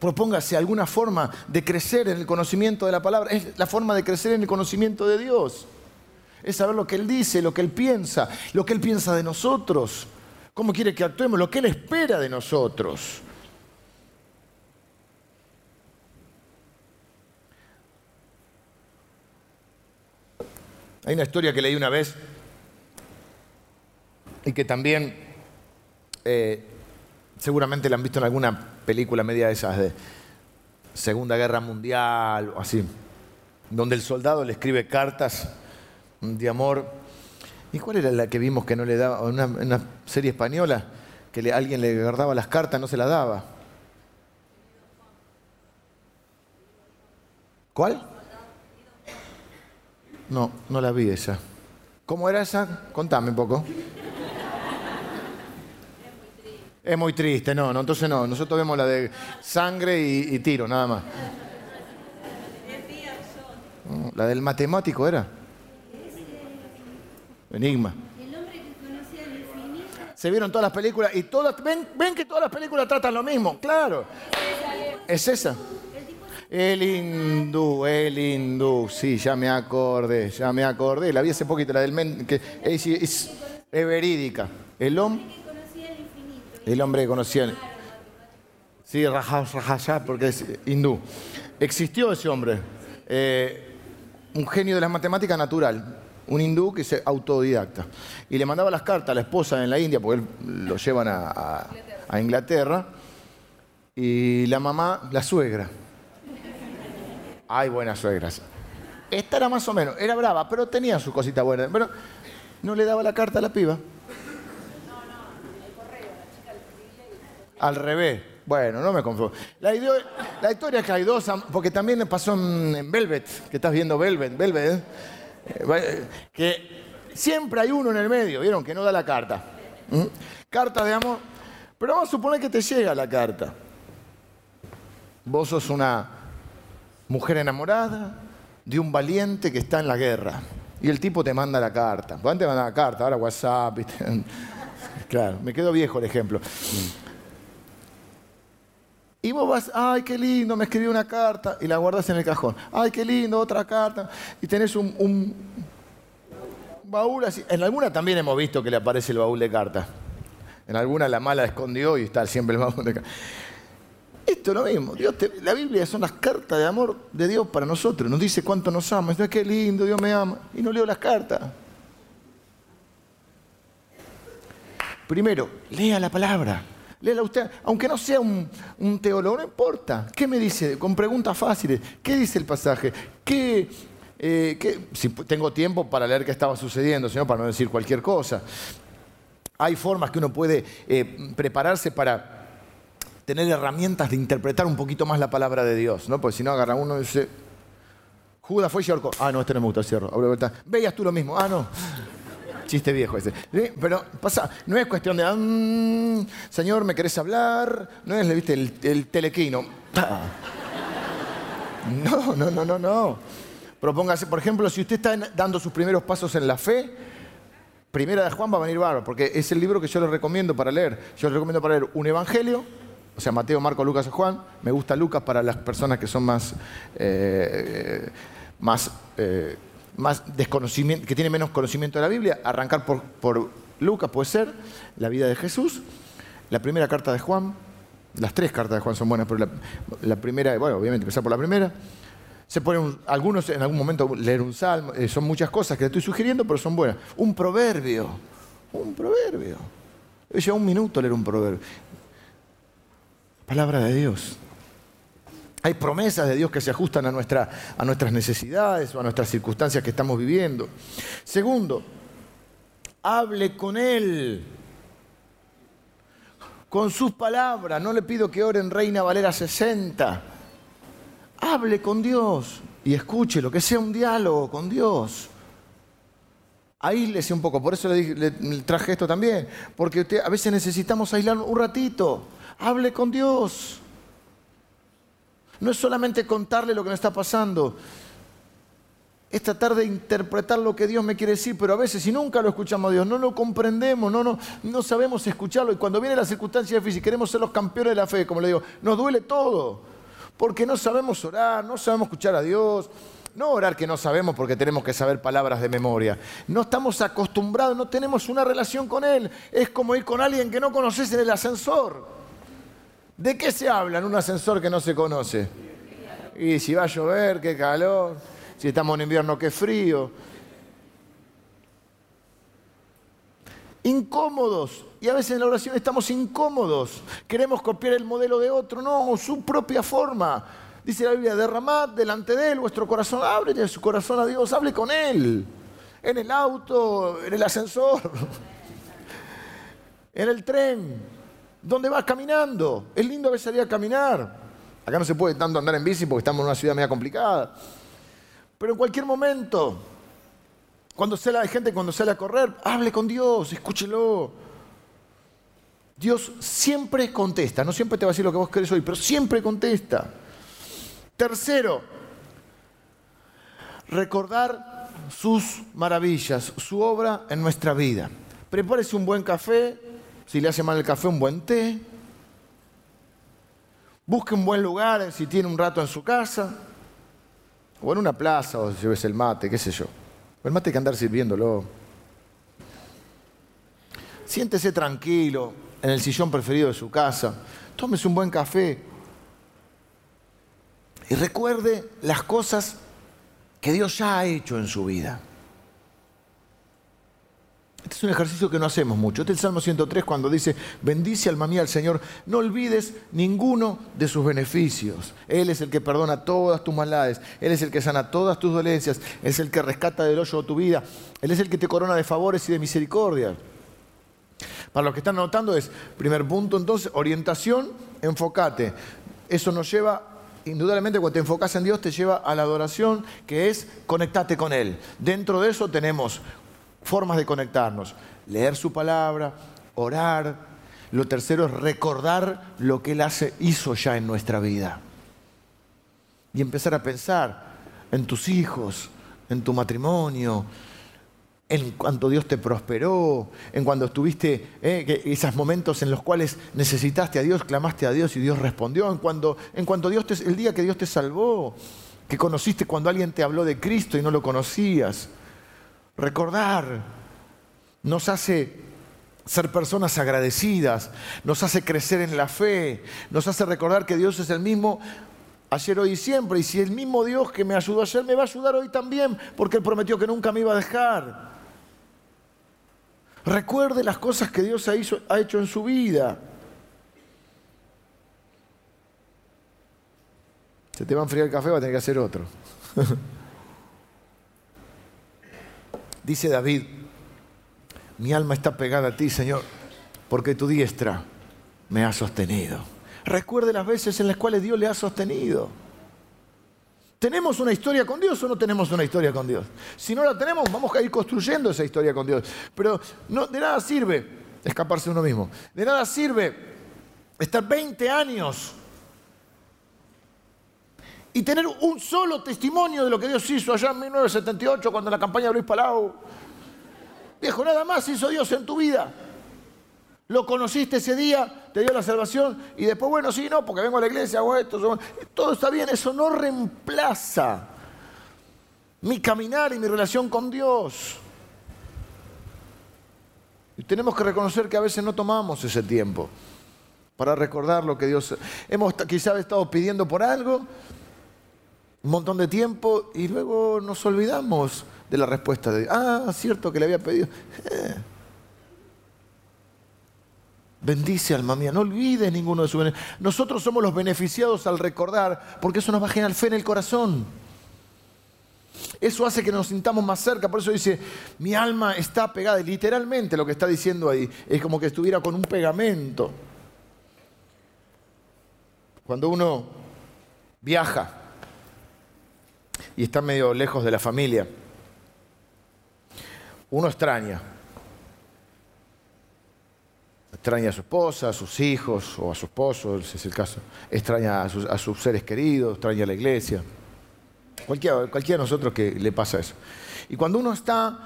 Propóngase alguna forma de crecer en el conocimiento de la palabra. Es la forma de crecer en el conocimiento de Dios es saber lo que Él dice, lo que Él piensa, lo que Él piensa de nosotros, cómo quiere que actuemos, lo que Él espera de nosotros. Hay una historia que leí una vez y que también eh, seguramente la han visto en alguna película media de esas de Segunda Guerra Mundial o así, donde el soldado le escribe cartas de amor. ¿Y cuál era la que vimos que no le daba? Una, una serie española, que alguien le guardaba las cartas, no se las daba. ¿Cuál? No, no la vi esa. ¿Cómo era esa? Contame un poco. Es muy triste, no, no, entonces no. Nosotros vemos la de sangre y, y tiro, nada más. La del matemático era. Enigma. El hombre que conocía el infinito. Se vieron todas las películas y todas, ven, ven que todas las películas tratan lo mismo, claro. Es esa. El hindú, el hindú, sí, ya me acordé, ya me acordé. La vi hace poquito, la del men, que es, es, verídica. El hombre. El hombre que conocía. El, sí, Rajaya, porque es hindú. Existió ese hombre. Eh, un genio de las matemáticas natural un hindú que se autodidacta. Y le mandaba las cartas a la esposa en la India, porque lo llevan a, Inglaterra, y la mamá, la suegra. Ay, buenas suegras. Esta era más o menos, era brava, pero tenía su cosita buena. Pero no le daba la carta a la piba. Al revés. Bueno, no me confundo. La, historia es que hay dos, porque también pasó en, Velvet, que estás viendo Velvet, Velvet, ¿eh? Que siempre hay uno en el medio, ¿vieron? Que no da la carta. ¿Mm? Carta de amor. Pero vamos a suponer que te llega la carta. Vos sos una mujer enamorada de un valiente que está en la guerra. Y el tipo te manda la carta. Antes mandaba la carta, ahora WhatsApp. Claro, me quedo viejo el ejemplo. Y vos vas, ay, qué lindo, me escribió una carta y la guardas en el cajón. Ay, qué lindo, otra carta. Y tenés un, baúl así. En alguna también hemos visto que le aparece el baúl de cartas. En alguna la mala escondió y está siempre el baúl de cartas. Esto es lo mismo. Dios la Biblia son las cartas de amor de Dios para nosotros. Nos dice cuánto nos ama. Dice, qué lindo, Dios me ama. Y no leo las cartas. Primero, lea la palabra. Léela usted, aunque no sea un, teólogo, no importa. ¿Qué me dice? Con preguntas fáciles. ¿Qué dice el pasaje? ¿Qué, eh, si tengo tiempo para leer qué estaba sucediendo, sino para no decir cualquier cosa. Hay formas que uno puede eh, prepararse para tener herramientas de interpretar un poquito más la palabra de Dios, ¿no? Porque si no agarra uno y dice, Judas fue y. Ah, no, este no me gusta cierro. Veías tú lo mismo. Ah, no. Chiste viejo ese. Pero pasa, no es cuestión de, mm, señor, ¿me querés hablar? No es, viste, el, telequino. No, no, no, no, no. Propóngase, por ejemplo, si usted está dando sus primeros pasos en la fe, Primera de Juan va a venir bárbaro, porque es el libro que yo le recomiendo para leer. Yo le recomiendo para leer un evangelio, o sea, Mateo, Marco, Lucas y Juan. Me gusta Lucas para las personas que son más, eh, más eh, más desconocimiento, que tiene menos conocimiento de la Biblia, arrancar por, Lucas puede ser, la vida de Jesús, la primera carta de Juan, las tres cartas de Juan son buenas, pero la, primera, bueno, obviamente empezar por la primera. Se ponen algunos en algún momento leer un salmo, eh, son muchas cosas que le estoy sugiriendo, pero son buenas. Un proverbio, un proverbio. Lleva un minuto leer un proverbio. Palabra de Dios. Hay promesas de Dios que se ajustan a, a nuestras necesidades o a nuestras circunstancias que estamos viviendo. Segundo, hable con Él. Con sus palabras. No le pido que ore en Reina Valera 60. Hable con Dios y escúchelo, que sea un diálogo con Dios. Aíslese un poco, por eso le, traje esto también, porque a veces necesitamos aislar un ratito. Hable con Dios. No es solamente contarle lo que me está pasando, es tratar de interpretar lo que Dios me quiere decir, pero a veces si nunca lo escuchamos a Dios, no lo comprendemos, no, no, no sabemos escucharlo y cuando viene la circunstancia difícil queremos ser los campeones de la fe, como le digo, nos duele todo, porque no sabemos orar, no sabemos escuchar a Dios, no orar que no sabemos porque tenemos que saber palabras de memoria. No estamos acostumbrados, no tenemos una relación con Él. Es como ir con alguien que no conoces en el ascensor. ¿De qué se habla en un ascensor que no se conoce? Y si va a llover, qué calor. Si estamos en invierno, qué frío. Incómodos. Y a veces en la oración estamos incómodos. Queremos copiar el modelo de otro. No, su propia forma. Dice la Biblia, derramad delante de él vuestro corazón. Ábrele su corazón a Dios. Hable con él. En el auto, en el ascensor, en el tren ¿Dónde vas caminando. Es lindo a veces salir a caminar. Acá no se puede tanto andar en bici porque estamos en una ciudad media complicada. Pero en cualquier momento, cuando sale la gente, cuando sale a correr, hable con Dios, escúchelo. Dios siempre contesta, no siempre te va a decir lo que vos querés hoy, pero siempre contesta. Tercero, recordar sus maravillas, su obra en nuestra vida. Prepárese un buen café, si le hace mal el café, un buen té. Busque un buen lugar si tiene un rato en su casa. O en una plaza, o si ves el mate, qué sé yo. El mate hay que andar sirviéndolo. Siéntese tranquilo en el sillón preferido de su casa. Tómese un buen café. Y recuerde las cosas que Dios ya ha hecho en su vida. Este es un ejercicio que no hacemos mucho. Este es el Salmo 103 cuando dice, bendice alma mía al Señor, no olvides ninguno de sus beneficios. Él es el que perdona todas tus maldades, Él es el que sana todas tus dolencias, Él es el que rescata del hoyo tu vida, Él es el que te corona de favores y de misericordia. Para los que están anotando es, primer punto entonces, orientación, enfócate. Eso nos lleva indudablemente cuando te enfocas en Dios te lleva a la adoración, que es conectarte con Él. Dentro de eso tenemos formas de conectarnos. Leer su palabra, orar. Lo tercero es recordar lo que Él hace, hizo ya en nuestra vida. Y empezar a pensar en tus hijos, en tu matrimonio, en cuanto Dios te prosperó, en cuando estuviste, eh, esos momentos en los cuales necesitaste a Dios, clamaste a Dios y Dios respondió, en cuando, en cuanto Dios te, el día que Dios te salvó, que conociste cuando alguien te habló de Cristo y no lo conocías recordar, nos hace ser personas agradecidas, nos hace crecer en la fe, nos hace recordar que Dios es el mismo ayer, hoy y siempre, y si el mismo Dios que me ayudó ayer me va a ayudar hoy también, porque Él prometió que nunca me iba a dejar. Recuerde las cosas que Dios ha, ha hecho en su vida. Se te va a enfriar el café, va a tener que hacer otro. Dice David, mi alma está pegada a ti, Señor, porque tu diestra me ha sostenido. Recuerde las veces en las cuales Dios le ha sostenido. ¿Tenemos una historia con Dios o no tenemos una historia con Dios? Si no la tenemos, vamos a ir construyendo esa historia con Dios. Pero de nada sirve escaparse uno mismo. De nada sirve estar 20 años y tener un solo testimonio de lo que Dios hizo allá en 1978 cuando en la campaña de Luis Palau. Viejo, nada más hizo Dios en tu vida. Lo conociste ese día, te dio la salvación y después, bueno, sí, no, porque vengo a la iglesia, hago esto, todo está bien, eso no reemplaza mi caminar y mi relación con Dios. Y tenemos que reconocer que a veces no tomamos ese tiempo para recordar lo que Dios... Hemos quizás estado pidiendo por algo un montón de tiempo y luego nos olvidamos de la respuesta de, ah, cierto que le había pedido. Eh. Bendice alma mía, no olvides ninguno de sus beneficios. Nosotros somos los beneficiados al recordar, porque eso nos va a generar fe en el corazón. Eso hace que nos sintamos más cerca, por eso dice, mi alma está pegada, y literalmente lo que está diciendo ahí es como que estuviera con un pegamento. Cuando uno viaja y está medio lejos de la familia, uno extraña extraña a su esposa, a sus hijos o a su esposo, ese es el caso, extraña a sus, seres queridos, extraña a la iglesia. Cualquiera, cualquiera de nosotros que le pasa eso. Y cuando uno está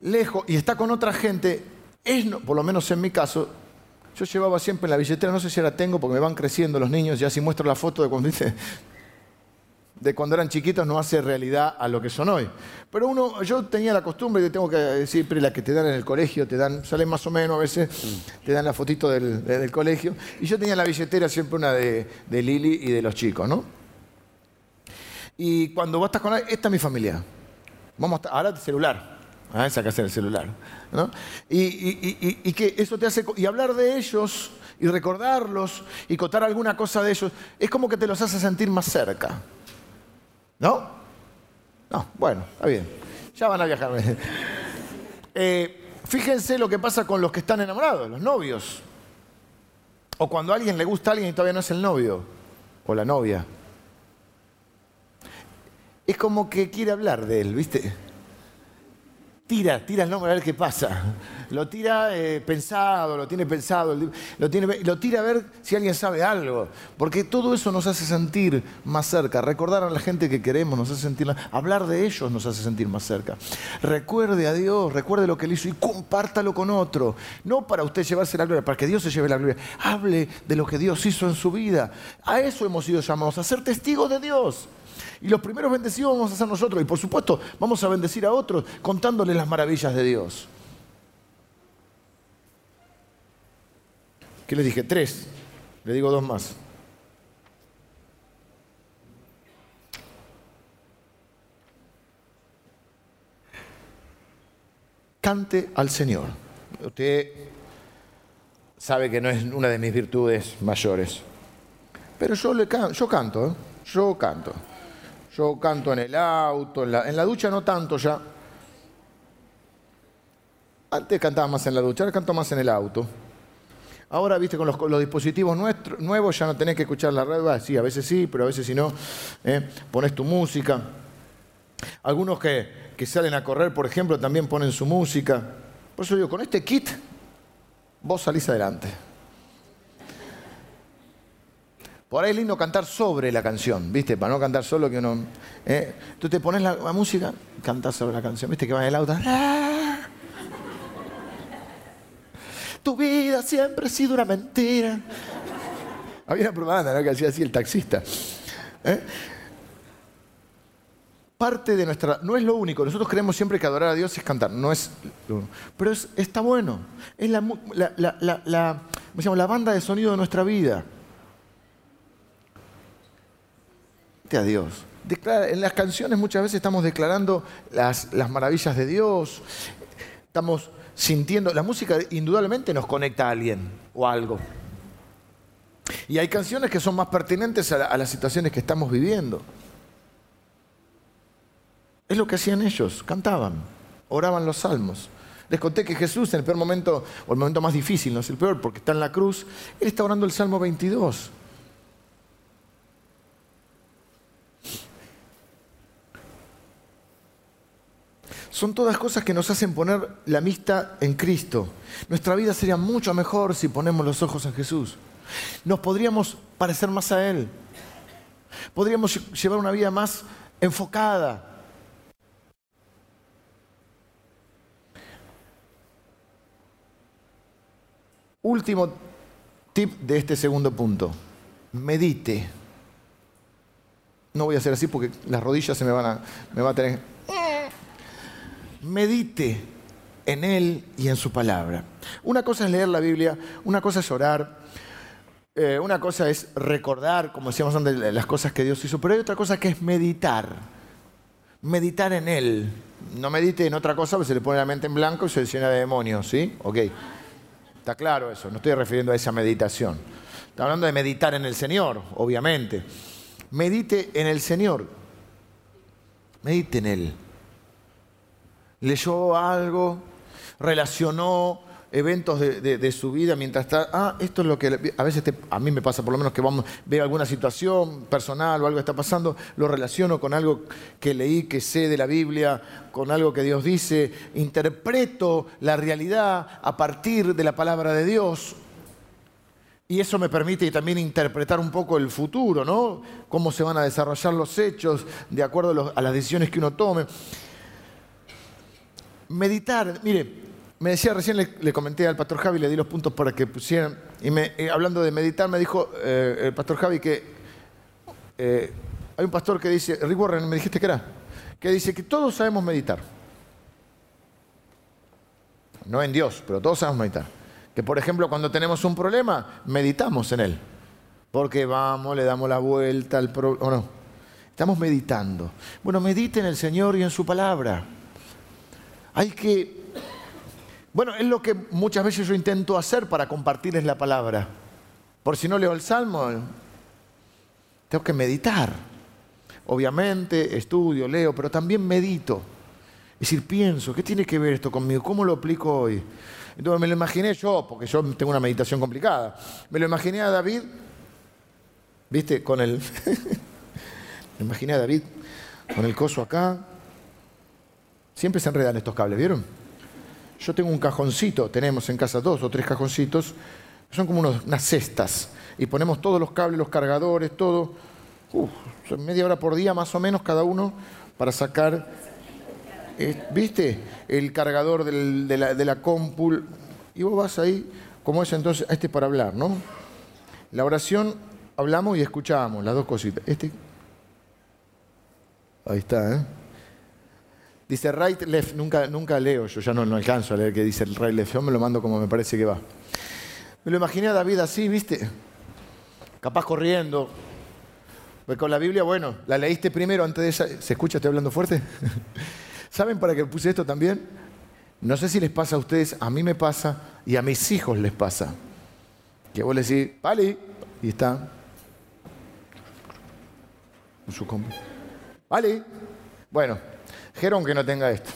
lejos y está con otra gente, es, por lo menos en mi caso, yo llevaba siempre en la billetera, no sé si ahora tengo porque me van creciendo los niños, ya si muestro la foto de cuando dice, de cuando eran chiquitos no hace realidad a lo que son hoy. Pero uno, yo tenía la costumbre, y tengo que decir, pero la que te dan en el colegio, te dan, salen más o menos a veces, te dan la fotito del, colegio. Y yo tenía en la billetera siempre una de, Lili y de los chicos, ¿no? Y cuando vos estás con esta es mi familia. Vamos a, ahora celular. Ah, sacas el celular. ¿no? Y, y, que eso te hace. Y hablar de ellos y recordarlos y contar alguna cosa de ellos, es como que te los hace sentir más cerca. ¿No? No, bueno, está bien. Ya van a viajar. Eh, fíjense lo que pasa con los que están enamorados, los novios. O cuando a alguien le gusta a alguien y todavía no es el novio o la novia. Es como que quiere hablar de él, ¿viste? Tira, tira el nombre a ver qué pasa. Lo tira eh, pensado, lo tiene pensado, lo, lo tira a ver si alguien sabe algo. Porque todo eso nos hace sentir más cerca. Recordar a la gente que queremos nos hace sentir... Hablar de ellos nos hace sentir más cerca. Recuerde a Dios, recuerde lo que Él hizo y compártalo con otro. No para usted llevarse la gloria, para que Dios se lleve la gloria. Hable de lo que Dios hizo en su vida. A eso hemos sido llamados, a ser testigos de Dios. Y los primeros bendecidos vamos a ser nosotros. Y por supuesto, vamos a bendecir a otros contándoles las maravillas de Dios. ¿Qué les dije? Tres. Le digo dos más. Cante al Señor. Usted sabe que no es una de mis virtudes mayores. Pero yo, le yo canto, ¿eh? yo canto. Yo canto en el auto, en la, ducha no tanto ya. Antes cantaba más en la ducha, ahora canto más en el auto. Ahora, viste, con los, dispositivos nuevos ya no tenés que escuchar la radio. Sí, a veces sí, pero a veces si no. ¿eh? Pones tu música. Algunos que, que, salen a correr, por ejemplo, también ponen su música. Por eso digo, con este kit, vos salís adelante. Por ahí es lindo cantar sobre la canción, ¿viste? Para no cantar solo que uno... ¿eh? Tú te pones la, música, cantas sobre la canción, ¿viste? Que va en el auto. Tu vida siempre ha sido una mentira. Había una propaganda ¿no? que hacía así el taxista. ¿eh? Parte de nuestra... No es lo único. Nosotros creemos siempre que adorar a Dios es cantar. No es. Pero está bueno. Es la, la, la banda de sonido de nuestra vida. A Dios. en las canciones muchas veces estamos declarando las, las maravillas de Dios, estamos sintiendo, la música indudablemente nos conecta a alguien o a algo. Y hay canciones que son más pertinentes a, las situaciones que estamos viviendo. Es lo que hacían ellos, cantaban, oraban los salmos. Les conté que Jesús en el peor momento, o el momento más difícil, no es el peor, porque está en la cruz, Él está orando el Salmo 22. Son todas cosas que nos hacen poner la vista en Cristo. Nuestra vida sería mucho mejor si ponemos los ojos en Jesús. Nos podríamos parecer más a Él. Podríamos llevar una vida más enfocada. Último tip de este segundo punto. Medite. No voy a hacer así porque las rodillas se me van a, me a tener. Medite en Él y en su palabra. Una cosa es leer la Biblia, una cosa es orar, eh, una cosa es recordar, como decíamos antes, las cosas que Dios hizo, pero hay otra cosa que es meditar. Meditar en Él. No medite en otra cosa, porque se le pone la mente en blanco y se llena de demonios, ¿sí? Ok. Está claro eso, no estoy refiriendo a esa meditación. Está hablando de meditar en el Señor, obviamente. Medite en el Señor. Medite en Él. Leyó algo, relacionó eventos de, su vida mientras está, ah, esto es lo que a veces a mí me pasa, por lo menos que vamos a ver alguna situación personal o algo que está pasando, lo relaciono con algo que leí, que sé de la Biblia, con algo que Dios dice, interpreto la realidad a partir de la palabra de Dios. Y eso me permite también interpretar un poco el futuro, ¿no? Cómo se van a desarrollar los hechos de acuerdo a las decisiones que uno tome. Meditar, mire, me decía recién, le, comenté al pastor Javi, le di los puntos para que pusieran, y me, eh, hablando de meditar, me dijo eh, el pastor Javi que eh, hay un pastor que dice, Rick Warren, me dijiste que era, que dice que todos sabemos meditar. No en Dios, pero todos sabemos meditar. Que por ejemplo cuando tenemos un problema, meditamos en él. Porque vamos, le damos la vuelta al problema, no. Estamos meditando. Bueno, medite en el Señor y en su palabra. Hay que bueno, es lo que muchas veces yo intento hacer para compartirles la palabra. Por si no leo el Salmo, tengo que meditar. Obviamente, estudio, leo, pero también medito. Es decir, pienso, ¿qué tiene que ver esto conmigo? ¿Cómo lo aplico hoy? Entonces me lo imaginé yo, porque yo tengo una meditación complicada. Me lo imaginé a David, ¿viste? Con el. me imaginé a David con el coso acá. Siempre se enredan estos cables, ¿vieron? Yo tengo un cajoncito, tenemos en casa dos o tres cajoncitos, son como unas cestas, y ponemos todos los cables, los cargadores, todo, media hora por día más o menos cada uno para sacar, eh, ¿viste? El cargador de la, de compul, y vos vas ahí, como es entonces, este para hablar, ¿no? La oración, hablamos y escuchamos, las dos cositas. Este, ahí está, ¿eh? Dice right, left, nunca, nunca leo, yo ya no, no alcanzo a leer que dice el right, left, yo me lo mando como me parece que va. Me lo imaginé a David así, ¿viste? Capaz corriendo. Pues con la Biblia, bueno, la leíste primero antes de esa. ¿Se escucha? ¿Estoy hablando fuerte? ¿Saben para qué puse esto también? No sé si les pasa a ustedes, a mí me pasa y a mis hijos les pasa. Que vos le decís, Pali, y está. Con su. Bueno, Jerón que no tenga esto.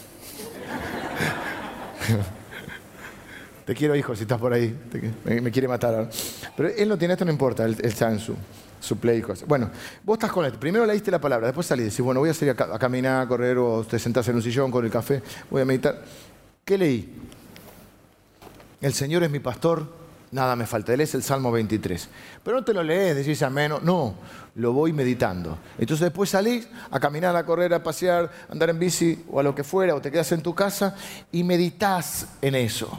Te quiero, hijo, si estás por ahí. me, quiere matar Pero él no tiene esto, no importa, el, el Sansu, su play. Bueno, vos estás con esto. Primero leíste la palabra, después salís decís, bueno, voy a salir a, caminar, a correr, o te sentás en un sillón con el café, voy a meditar. ¿Qué leí? El Señor es mi pastor, nada me falta. Él es el Salmo 23. Pero no te lo lees, decís amén. No, lo voy meditando. Entonces después salís a caminar, a correr, a pasear, a andar en bici o a lo que fuera, o te quedas en tu casa y meditas en eso.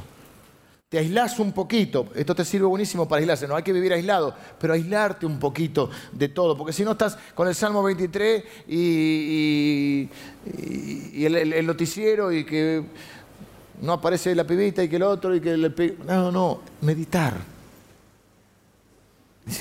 Te aislás un poquito. Esto te sirve buenísimo para aislarse. No hay que vivir aislado, pero aislarte un poquito de todo. Porque si no estás con el Salmo 23 y, el noticiero y que no aparece la pibita y que el otro y que el... No, no, meditar.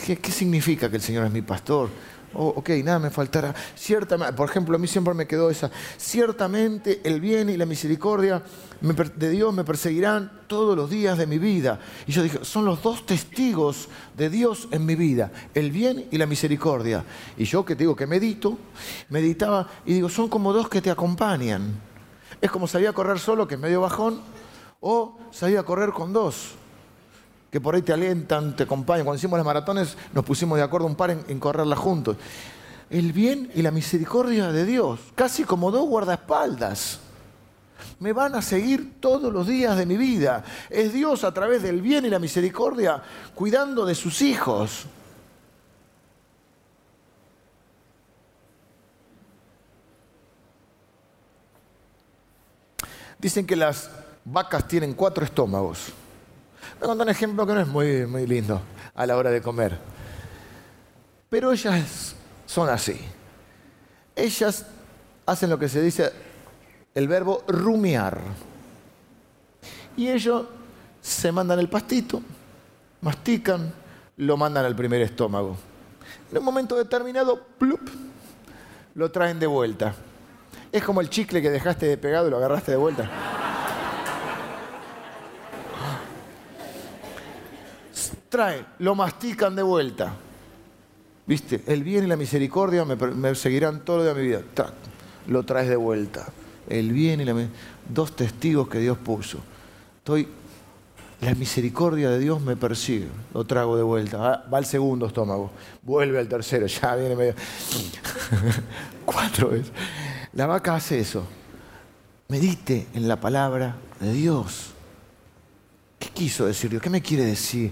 ¿Qué, ¿Qué significa que el Señor es mi pastor? Oh, ok, nada me faltará. Ciertamente, por ejemplo, a mí siempre me quedó esa. Ciertamente el bien y la misericordia de Dios me perseguirán todos los días de mi vida. Y yo dije, son los dos testigos de Dios en mi vida, el bien y la misericordia. Y yo que te digo que medito, meditaba y digo, son como dos que te acompañan. Es como salir a correr solo, que es medio bajón, o salir a correr con dos que por ahí te alientan, te acompañan. Cuando hicimos las maratones nos pusimos de acuerdo un par en, correrlas juntos. El bien y la misericordia de Dios, casi como dos guardaespaldas, me van a seguir todos los días de mi vida. Es Dios a través del bien y la misericordia cuidando de sus hijos. Dicen que las vacas tienen cuatro estómagos. A contar un ejemplo que no es muy, muy lindo a la hora de comer. Pero ellas son así. Ellas hacen lo que se dice el verbo rumiar. Y ellos se mandan el pastito, mastican, lo mandan al primer estómago. En un momento determinado, plup, lo traen de vuelta. Es como el chicle que dejaste de pegado y lo agarraste de vuelta. trae, lo mastican de vuelta. ¿Viste? El bien y la misericordia me, seguirán todo día de mi vida. lo traes de vuelta. El bien y la dos testigos que Dios puso. Estoy, la misericordia de Dios me persigue. Lo trago de vuelta. Va, va al segundo estómago. Vuelve al tercero. Ya viene medio. Cuatro veces. La vaca hace eso. Medite en la palabra de Dios. ¿Qué quiso decir Dios? ¿Qué me quiere decir?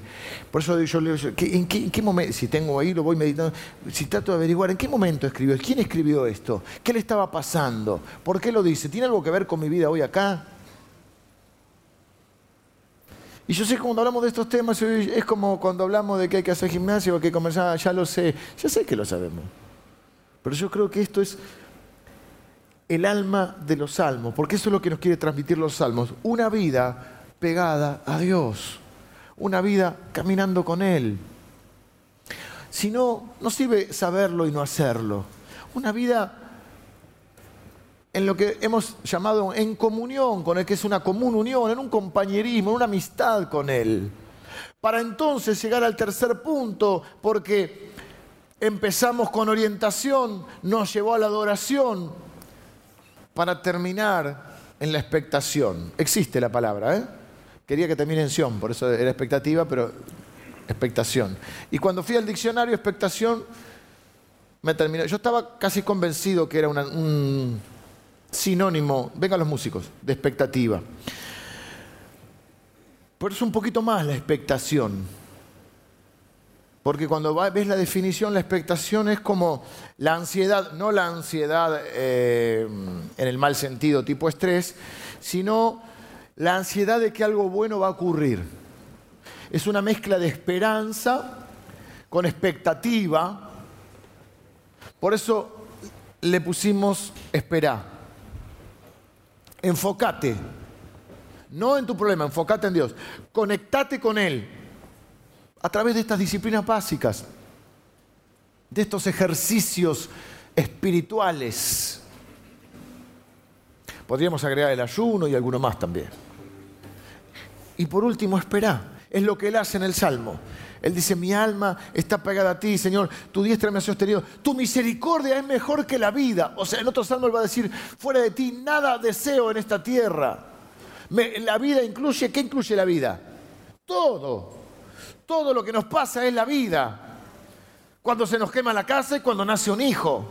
Por eso yo leo, ¿en qué, momento, si tengo ahí, lo voy meditando, si trato de averiguar, ¿en qué momento escribió? ¿Quién escribió esto? ¿Qué le estaba pasando? ¿Por qué lo dice? ¿Tiene algo que ver con mi vida hoy acá? Y yo sé que cuando hablamos de estos temas es como cuando hablamos de que hay que hacer gimnasio o que comenzar, ya lo sé, ya sé que lo sabemos. Pero yo creo que esto es el alma de los salmos, porque eso es lo que nos quiere transmitir los salmos. Una vida pegada a Dios, una vida caminando con Él. Si no, no sirve saberlo y no hacerlo. Una vida en lo que hemos llamado en comunión con Él, que es una común unión, en un compañerismo, en una amistad con Él. Para entonces llegar al tercer punto, porque empezamos con orientación, nos llevó a la adoración, para terminar en la expectación. Existe la palabra, ¿eh? Quería que termine en Sion, por eso era expectativa, pero expectación. Y cuando fui al diccionario, expectación, me terminó. Yo estaba casi convencido que era un sinónimo, vengan los músicos, de expectativa. Pero es un poquito más la expectación. Porque cuando ves la definición, la expectación es como la ansiedad, no la ansiedad eh, en el mal sentido tipo estrés, sino la ansiedad de que algo bueno va a ocurrir. Es una mezcla de esperanza con expectativa. Por eso le pusimos esperar. Enfócate. No en tu problema, enfócate en Dios. Conectate con Él a través de estas disciplinas básicas, de estos ejercicios espirituales. Podríamos agregar el ayuno y alguno más también. Y por último, espera. Es lo que él hace en el Salmo. Él dice, mi alma está pegada a ti, Señor, tu diestra me ha sostenido, tu misericordia es mejor que la vida. O sea, en otro salmo él va a decir, fuera de ti nada deseo en esta tierra. la vida incluye, ¿qué incluye la vida? Todo. Todo lo que nos pasa es la vida. Cuando se nos quema la casa y cuando nace un hijo.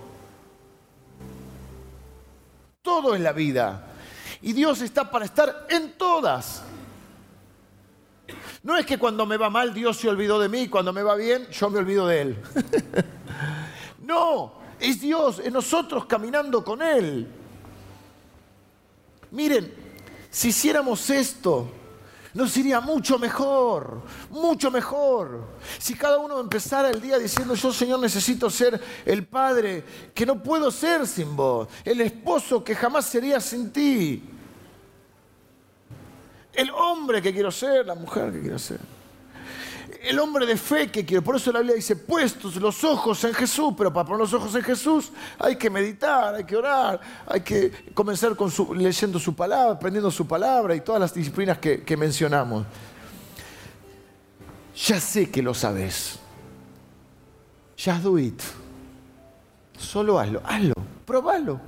Todo es la vida. Y Dios está para estar en todas. No es que cuando me va mal Dios se olvidó de mí, cuando me va bien yo me olvido de Él. no, es Dios, es nosotros caminando con Él. Miren, si hiciéramos esto, nos iría mucho mejor, mucho mejor. Si cada uno empezara el día diciendo, yo Señor necesito ser el padre que no puedo ser sin vos, el esposo que jamás sería sin ti, el hombre que quiero ser, la mujer que quiero ser. El hombre de fe que quiero. Por eso la Biblia dice, puestos los ojos en Jesús, pero para poner los ojos en Jesús hay que meditar, hay que orar, hay que comenzar con leyendo su palabra, aprendiendo su palabra y todas las disciplinas que, que mencionamos. Ya sé que lo sabes. Just do it. Solo hazlo, hazlo, probalo.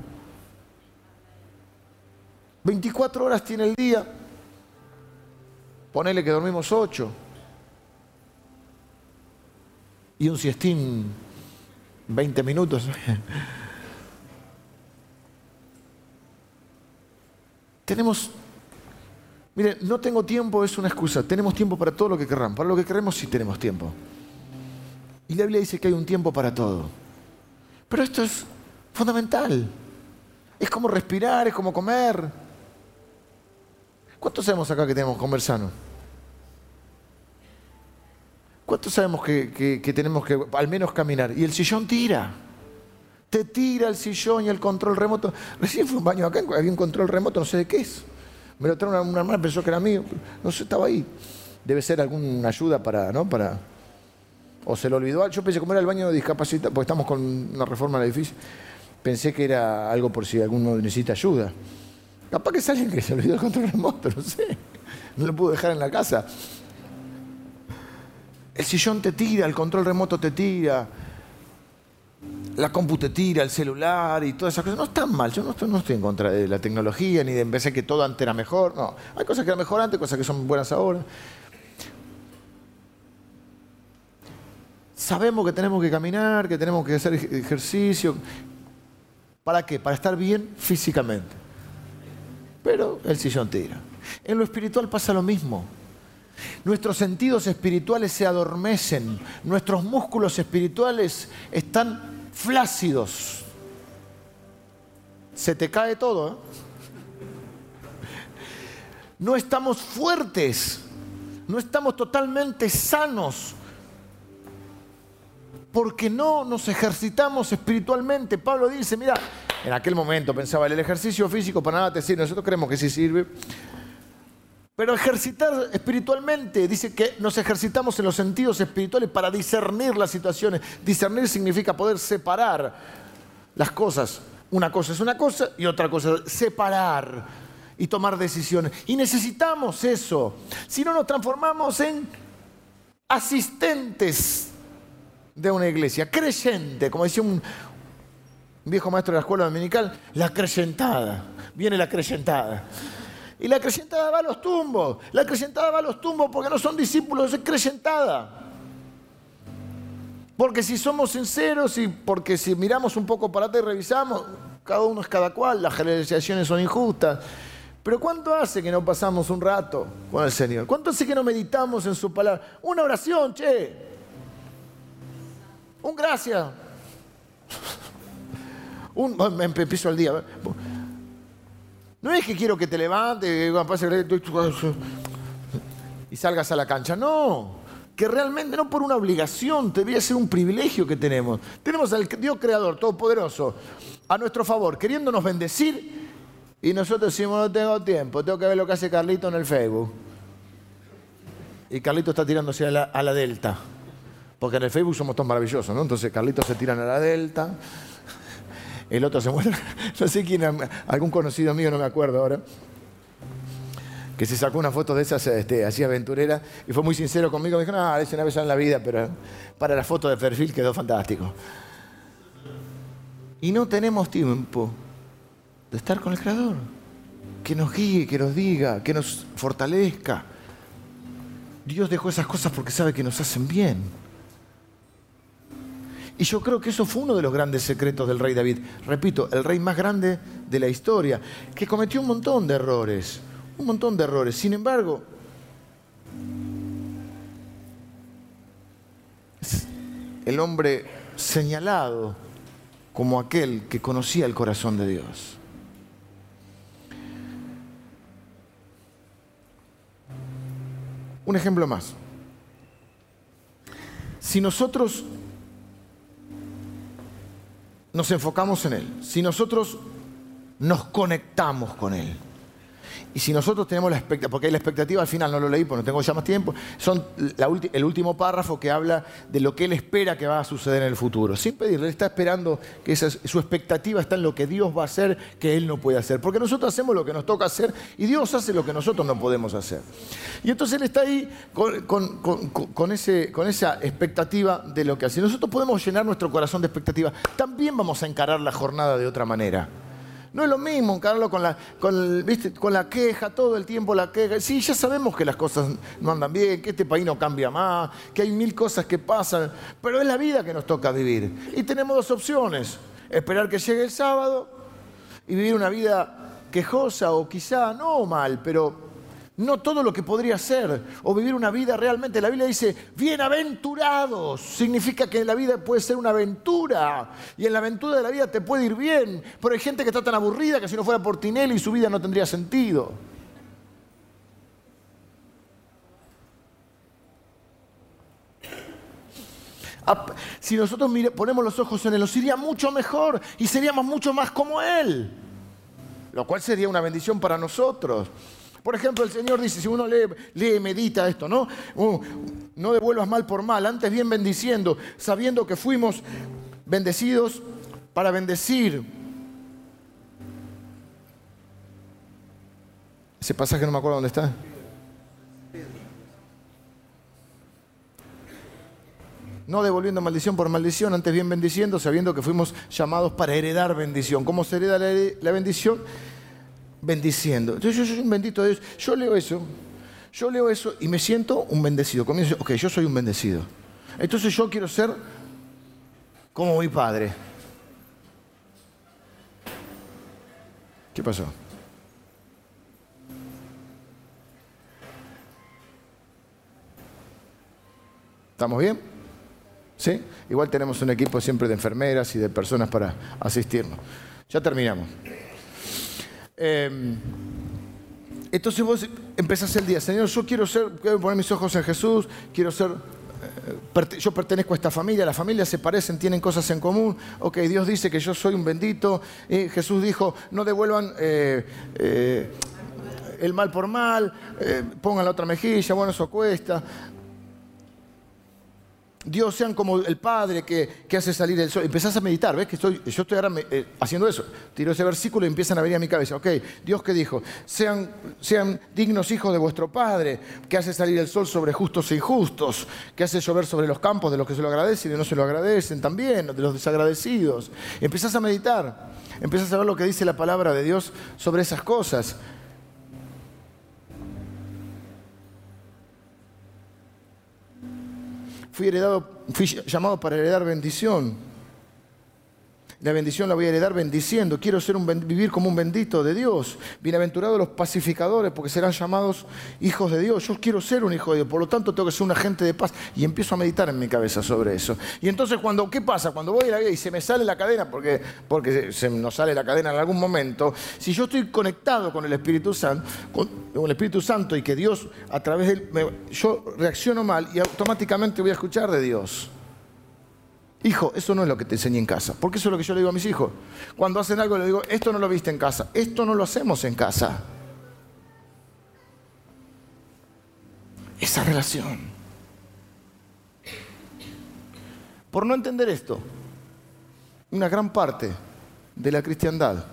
24 horas tiene el día. Ponele que dormimos 8. Y un siestín 20 minutos. Tenemos Mire, no tengo tiempo es una excusa. Tenemos tiempo para todo lo que querramos. Para lo que queremos sí tenemos tiempo. Y la Biblia dice que hay un tiempo para todo. Pero esto es fundamental. Es como respirar, es como comer. ¿Cuántos sabemos acá que tenemos que comer sano? ¿Cuántos sabemos que, tenemos que al menos caminar? Y el sillón tira. Te tira el sillón y el control remoto. Recién fue un baño acá, había un control remoto, no sé de qué es. Me lo trajo una, hermana, pensó que era mío. No sé, estaba ahí. Debe ser alguna ayuda para, ¿no? Para, o se lo olvidó. Yo pensé, como era el baño de discapacidad, porque estamos con una reforma del edificio, pensé que era algo por si alguno necesita ayuda. Capaz que alguien que se olvidó el control remoto, no sé. No lo pudo dejar en la casa. El sillón te tira, el control remoto te tira, la computadora, el celular y todas esas cosas no están mal. Yo no estoy, en contra de la tecnología ni de empezar que todo antes era mejor. No, hay cosas que eran mejor antes, cosas que son buenas ahora. Sabemos que tenemos que caminar, que tenemos que hacer ejercicio. ¿Para qué? Para estar bien físicamente. Pero el sillón tira. En lo espiritual pasa lo mismo. Nuestros sentidos espirituales se adormecen, nuestros músculos espirituales están flácidos. Se te cae todo. ¿eh? No estamos fuertes, no estamos totalmente sanos, porque no nos ejercitamos espiritualmente. Pablo dice, mira, en aquel momento pensaba, el ejercicio físico para nada te sirve, nosotros creemos que sí sirve. Pero ejercitar espiritualmente, dice que nos ejercitamos en los sentidos espirituales para discernir las situaciones. Discernir significa poder separar las cosas. Una cosa es una cosa y otra cosa es separar y tomar decisiones. Y necesitamos eso. Si no nos transformamos en asistentes de una iglesia, creyente, como decía un, viejo maestro de la escuela dominical, la creyentada. Viene la creyentada. Y la crecientada va a los tumbos. La crecientada va a los tumbos porque no son discípulos, es crecientada. Porque si somos sinceros y porque si miramos un poco para atrás y revisamos, cada uno es cada cual, las generalizaciones son injustas. Pero ¿cuánto hace que no pasamos un rato con el Señor? ¿Cuánto hace que no meditamos en su palabra? Una oración, che. Un gracias. Un, me empiezo el día. No es que quiero que te levantes y salgas a la cancha. No, que realmente no por una obligación, debería ser un privilegio que tenemos. Tenemos al Dios Creador Todopoderoso a nuestro favor, queriéndonos bendecir, y nosotros decimos, no tengo tiempo, tengo que ver lo que hace Carlito en el Facebook. Y Carlito está tirándose a la, a la Delta, porque en el Facebook somos todos maravillosos, ¿no? Entonces Carlitos se tiran a la Delta el otro se muestra, no sé quién, algún conocido mío, no me acuerdo ahora, que se sacó una foto de esas este, así aventurera y fue muy sincero conmigo, me dijo, no, es una vez en la vida, pero para la foto de perfil quedó fantástico. Y no tenemos tiempo de estar con el Creador, que nos guíe, que nos diga, que nos fortalezca. Dios dejó esas cosas porque sabe que nos hacen bien. Y yo creo que eso fue uno de los grandes secretos del rey David. Repito, el rey más grande de la historia, que cometió un montón de errores, un montón de errores. Sin embargo, el hombre señalado como aquel que conocía el corazón de Dios. Un ejemplo más. Si nosotros nos enfocamos en Él, si nosotros nos conectamos con Él y si nosotros tenemos la expectativa, porque hay la expectativa al final, no lo leí porque no tengo ya más tiempo, son el último párrafo que habla de lo que él espera que va a suceder en el futuro. Sin pedirle, está esperando que su expectativa está en lo que Dios va a hacer, que él no puede hacer. Porque nosotros hacemos lo que nos toca hacer y Dios hace lo que nosotros no podemos hacer. Y entonces él está ahí con esa expectativa de lo que hace. Nosotros podemos llenar nuestro corazón de expectativa. También vamos a encarar la jornada de otra manera. No es lo mismo encararlo con la, con, con la queja, todo el tiempo la queja. Sí, ya sabemos que las cosas no andan bien, que este país no cambia más, que hay mil cosas que pasan, pero es la vida que nos toca vivir. Y tenemos dos opciones, esperar que llegue el sábado y vivir una vida quejosa o quizá no mal, pero no todo lo que podría ser, o vivir una vida realmente. La Biblia dice, bienaventurados, significa que en la vida puede ser una aventura, y en la aventura de la vida te puede ir bien, pero hay gente que está tan aburrida que si no fuera por Tinelli su vida no tendría sentido. Si nosotros ponemos los ojos en Él, nos iría mucho mejor y seríamos mucho más como Él, lo cual sería una bendición para nosotros. Por ejemplo, el Señor dice, si uno lee, lee medita esto, ¿no? Uh, no devuelvas mal por mal, antes bien bendiciendo, sabiendo que fuimos bendecidos para bendecir. Ese pasaje no me acuerdo dónde está. No devolviendo maldición por maldición, antes bien bendiciendo, sabiendo que fuimos llamados para heredar bendición. ¿Cómo se hereda la bendición? Bendiciendo. Entonces yo soy un bendito de Dios. Yo leo eso, yo leo eso y me siento un bendecido. Comienzo, ok, yo soy un bendecido. Entonces yo quiero ser como mi padre. ¿Qué pasó? ¿Estamos bien? ¿Sí? Igual tenemos un equipo siempre de enfermeras y de personas para asistirnos. Ya terminamos. Em, entonces vos empezás el día, Señor, yo quiero ser, poner mis ojos en Jesús, quiero ser, eh, yo pertenezco a esta familia, las familias se parecen, tienen cosas en común, ok, Dios dice que yo soy un bendito, y Jesús dijo, no devuelvan eh, eh, el mal por mal, pongan la otra mejilla, bueno, eso cuesta, Dios sean como el Padre que, hace salir el sol. Empezás a meditar, ¿ves? Que estoy, yo estoy ahora eh, haciendo eso. Tiro ese versículo y empiezan a venir a mi cabeza. Ok, Dios que dijo, sean, sean dignos hijos de vuestro Padre, que hace salir el sol sobre justos e injustos, que hace llover sobre los campos de los que se lo agradecen y no se lo agradecen también, de los desagradecidos. Empezás a meditar, empezás a ver lo que dice la palabra de Dios sobre esas cosas. Fui heredado, fui llamado para heredar bendición. La bendición la voy a heredar bendiciendo. Quiero ser un, vivir como un bendito de Dios. Bienaventurados los pacificadores, porque serán llamados hijos de Dios. Yo quiero ser un hijo de Dios, por lo tanto tengo que ser un agente de paz. Y empiezo a meditar en mi cabeza sobre eso. Y entonces, cuando, ¿qué pasa? Cuando voy a la vida y se me sale la cadena, porque, porque se nos sale la cadena en algún momento, si yo estoy conectado con el Espíritu Santo, con, el Espíritu Santo y que Dios a través de él, yo reacciono mal y automáticamente voy a escuchar de Dios. Hijo, eso no es lo que te enseñé en casa. Porque eso es lo que yo le digo a mis hijos. Cuando hacen algo, le digo, esto no lo viste en casa. Esto no lo hacemos en casa. Esa relación. Por no entender esto, una gran parte de la cristiandad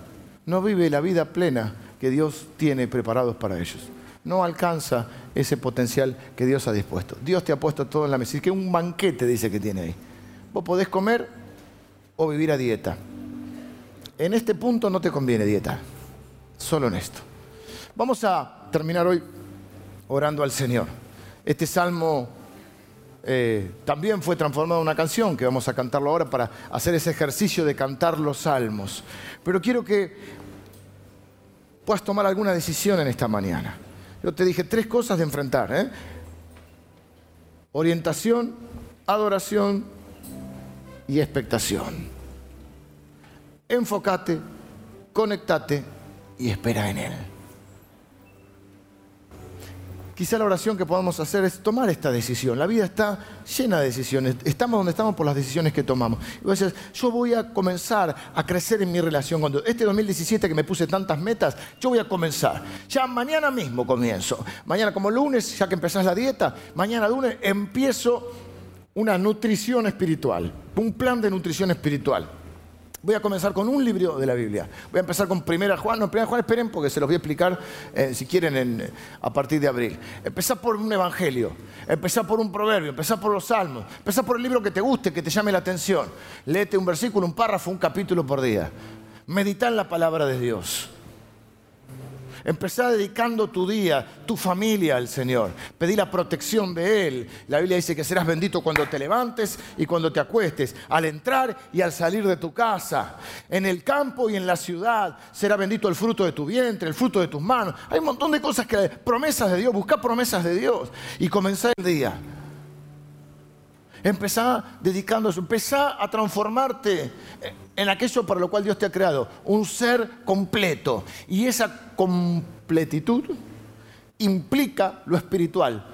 no vive la vida plena que Dios tiene preparados para ellos. No alcanza ese potencial que Dios ha dispuesto. Dios te ha puesto todo en la mesa. Y que un banquete dice que tiene ahí. Vos podés comer o vivir a dieta. En este punto no te conviene dieta, solo en esto. Vamos a terminar hoy orando al Señor. Este salmo eh, también fue transformado en una canción que vamos a cantarlo ahora para hacer ese ejercicio de cantar los salmos. Pero quiero que puedas tomar alguna decisión en esta mañana. Yo te dije tres cosas de enfrentar. ¿eh? Orientación, adoración y expectación. Enfócate, conectate y espera en Él. quizá la oración que podamos hacer es tomar esta decisión. La vida está llena de decisiones. Estamos donde estamos por las decisiones que tomamos. Y vos yo voy a comenzar a crecer en mi relación con Dios. Este 2017 que me puse tantas metas, yo voy a comenzar. Ya mañana mismo comienzo. Mañana como lunes, ya que empezás la dieta, mañana lunes empiezo una nutrición espiritual, un plan de nutrición espiritual. Voy a comenzar con un libro de la Biblia. Voy a empezar con Primera Juan. No, Primera Juan, esperen porque se los voy a explicar eh, si quieren a partir de abril. Empezar por un evangelio, empezar por un proverbio, empezar por los salmos, empezar por el libro que te guste, que te llame la atención. Léete un versículo, un párrafo, un capítulo por día. Medita en la palabra de Dios. Empezá dedicando tu día, tu familia al Señor. Pedí la protección de Él. La Biblia dice que serás bendito cuando te levantes y cuando te acuestes, al entrar y al salir de tu casa. En el campo y en la ciudad será bendito el fruto de tu vientre, el fruto de tus manos. Hay un montón de cosas que, promesas de Dios, busca promesas de Dios y comenzá el día. Empezá dedicándose, empezá a transformarte en aquello para lo cual Dios te ha creado, un ser completo. Y esa completitud implica lo espiritual.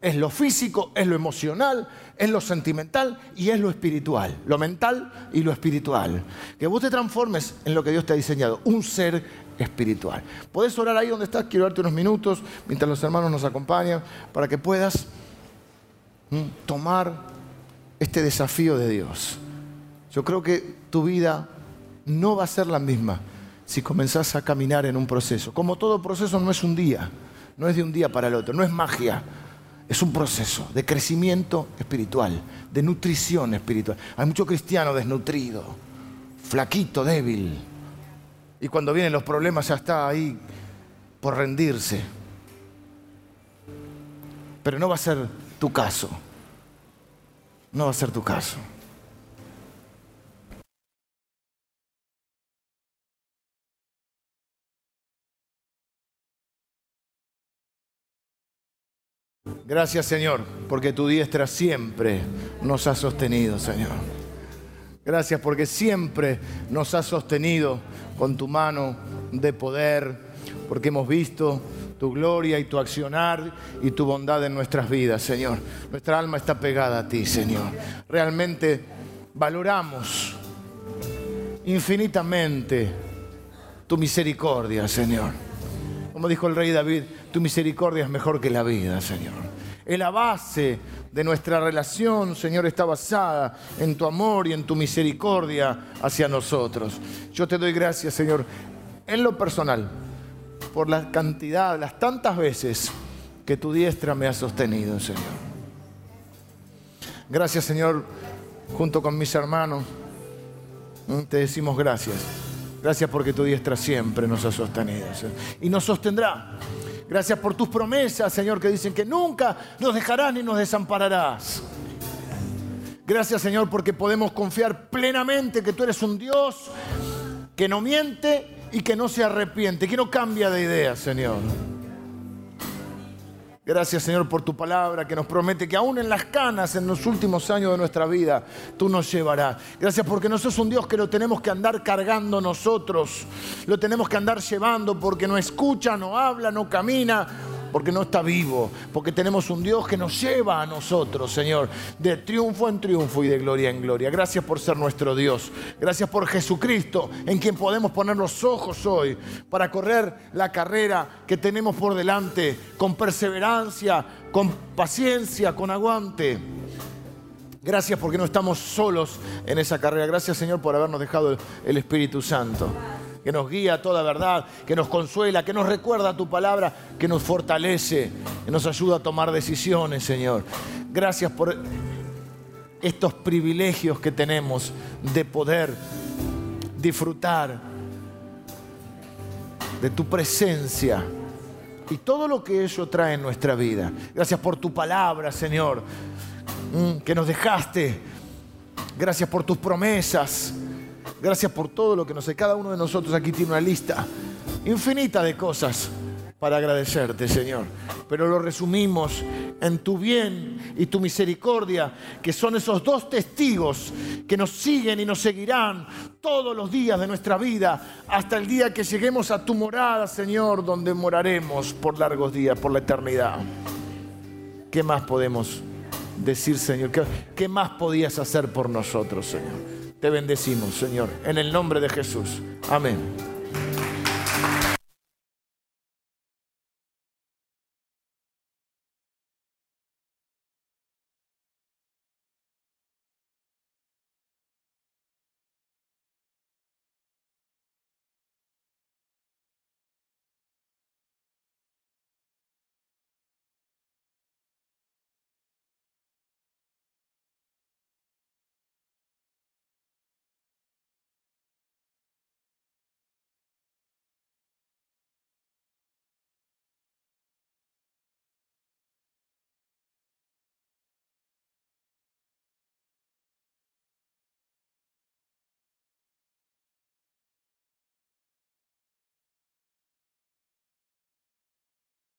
Es lo físico, es lo emocional, es lo sentimental y es lo espiritual. Lo mental y lo espiritual. Que vos te transformes en lo que Dios te ha diseñado, un ser espiritual. Podés orar ahí donde estás, quiero darte unos minutos mientras los hermanos nos acompañan para que puedas tomar este desafío de Dios. Yo creo que tu vida no va a ser la misma si comenzás a caminar en un proceso. Como todo proceso no es un día, no es de un día para el otro, no es magia, es un proceso de crecimiento espiritual, de nutrición espiritual. Hay mucho cristiano desnutrido, flaquito, débil, y cuando vienen los problemas ya está ahí por rendirse. Pero no va a ser tu caso, no va a ser tu caso. Gracias Señor, porque tu diestra siempre nos ha sostenido, Señor. Gracias porque siempre nos has sostenido con tu mano de poder, porque hemos visto tu gloria y tu accionar y tu bondad en nuestras vidas, Señor. Nuestra alma está pegada a ti, Señor. Realmente valoramos infinitamente tu misericordia, Señor. Como dijo el rey David, tu misericordia es mejor que la vida, Señor. En la base de nuestra relación, Señor, está basada en tu amor y en tu misericordia hacia nosotros. Yo te doy gracias, Señor, en lo personal, por la cantidad, las tantas veces que tu diestra me ha sostenido, Señor. Gracias, Señor, junto con mis hermanos, te decimos gracias. Gracias porque tu diestra siempre nos ha sostenido. Y nos sostendrá Gracias por tus promesas, Señor, que dicen que nunca nos dejarás ni nos desampararás. Gracias, Señor, porque podemos confiar plenamente que tú eres un Dios que no miente y que no se arrepiente, que no cambia de idea, Señor. Gracias Señor por tu palabra que nos promete que aún en las canas, en los últimos años de nuestra vida, tú nos llevarás. Gracias porque no sos un Dios que lo tenemos que andar cargando nosotros, lo tenemos que andar llevando porque no escucha, no habla, no camina, porque no está vivo, porque tenemos un Dios que nos lleva a nosotros, Señor, de triunfo en triunfo y de gloria en gloria. Gracias por ser nuestro Dios. Gracias por Jesucristo, en quien podemos poner los ojos hoy para correr la carrera que tenemos por delante con perseverancia, con paciencia, con aguante. Gracias porque no estamos solos en esa carrera. Gracias Señor por habernos dejado el Espíritu Santo que nos guía a toda verdad, que nos consuela, que nos recuerda tu palabra, que nos fortalece, que nos ayuda a tomar decisiones, Señor. Gracias por estos privilegios que tenemos de poder disfrutar de tu presencia y todo lo que eso trae en nuestra vida. Gracias por tu palabra, Señor, mm, que nos dejaste. Gracias por tus promesas. Gracias por todo lo que nos sé. Cada uno de nosotros aquí tiene una lista infinita de cosas para agradecerte, Señor. Pero lo resumimos en tu bien y tu misericordia, que son esos dos testigos que nos siguen y nos seguirán todos los días de nuestra vida, hasta el día que lleguemos a tu morada, Señor, donde moraremos por largos días, por la eternidad. ¿Qué más podemos decir, Señor? ¿Qué, qué más podías hacer por nosotros, Señor? Te bendecimos, Señor, en el nombre de Jesús. Amén.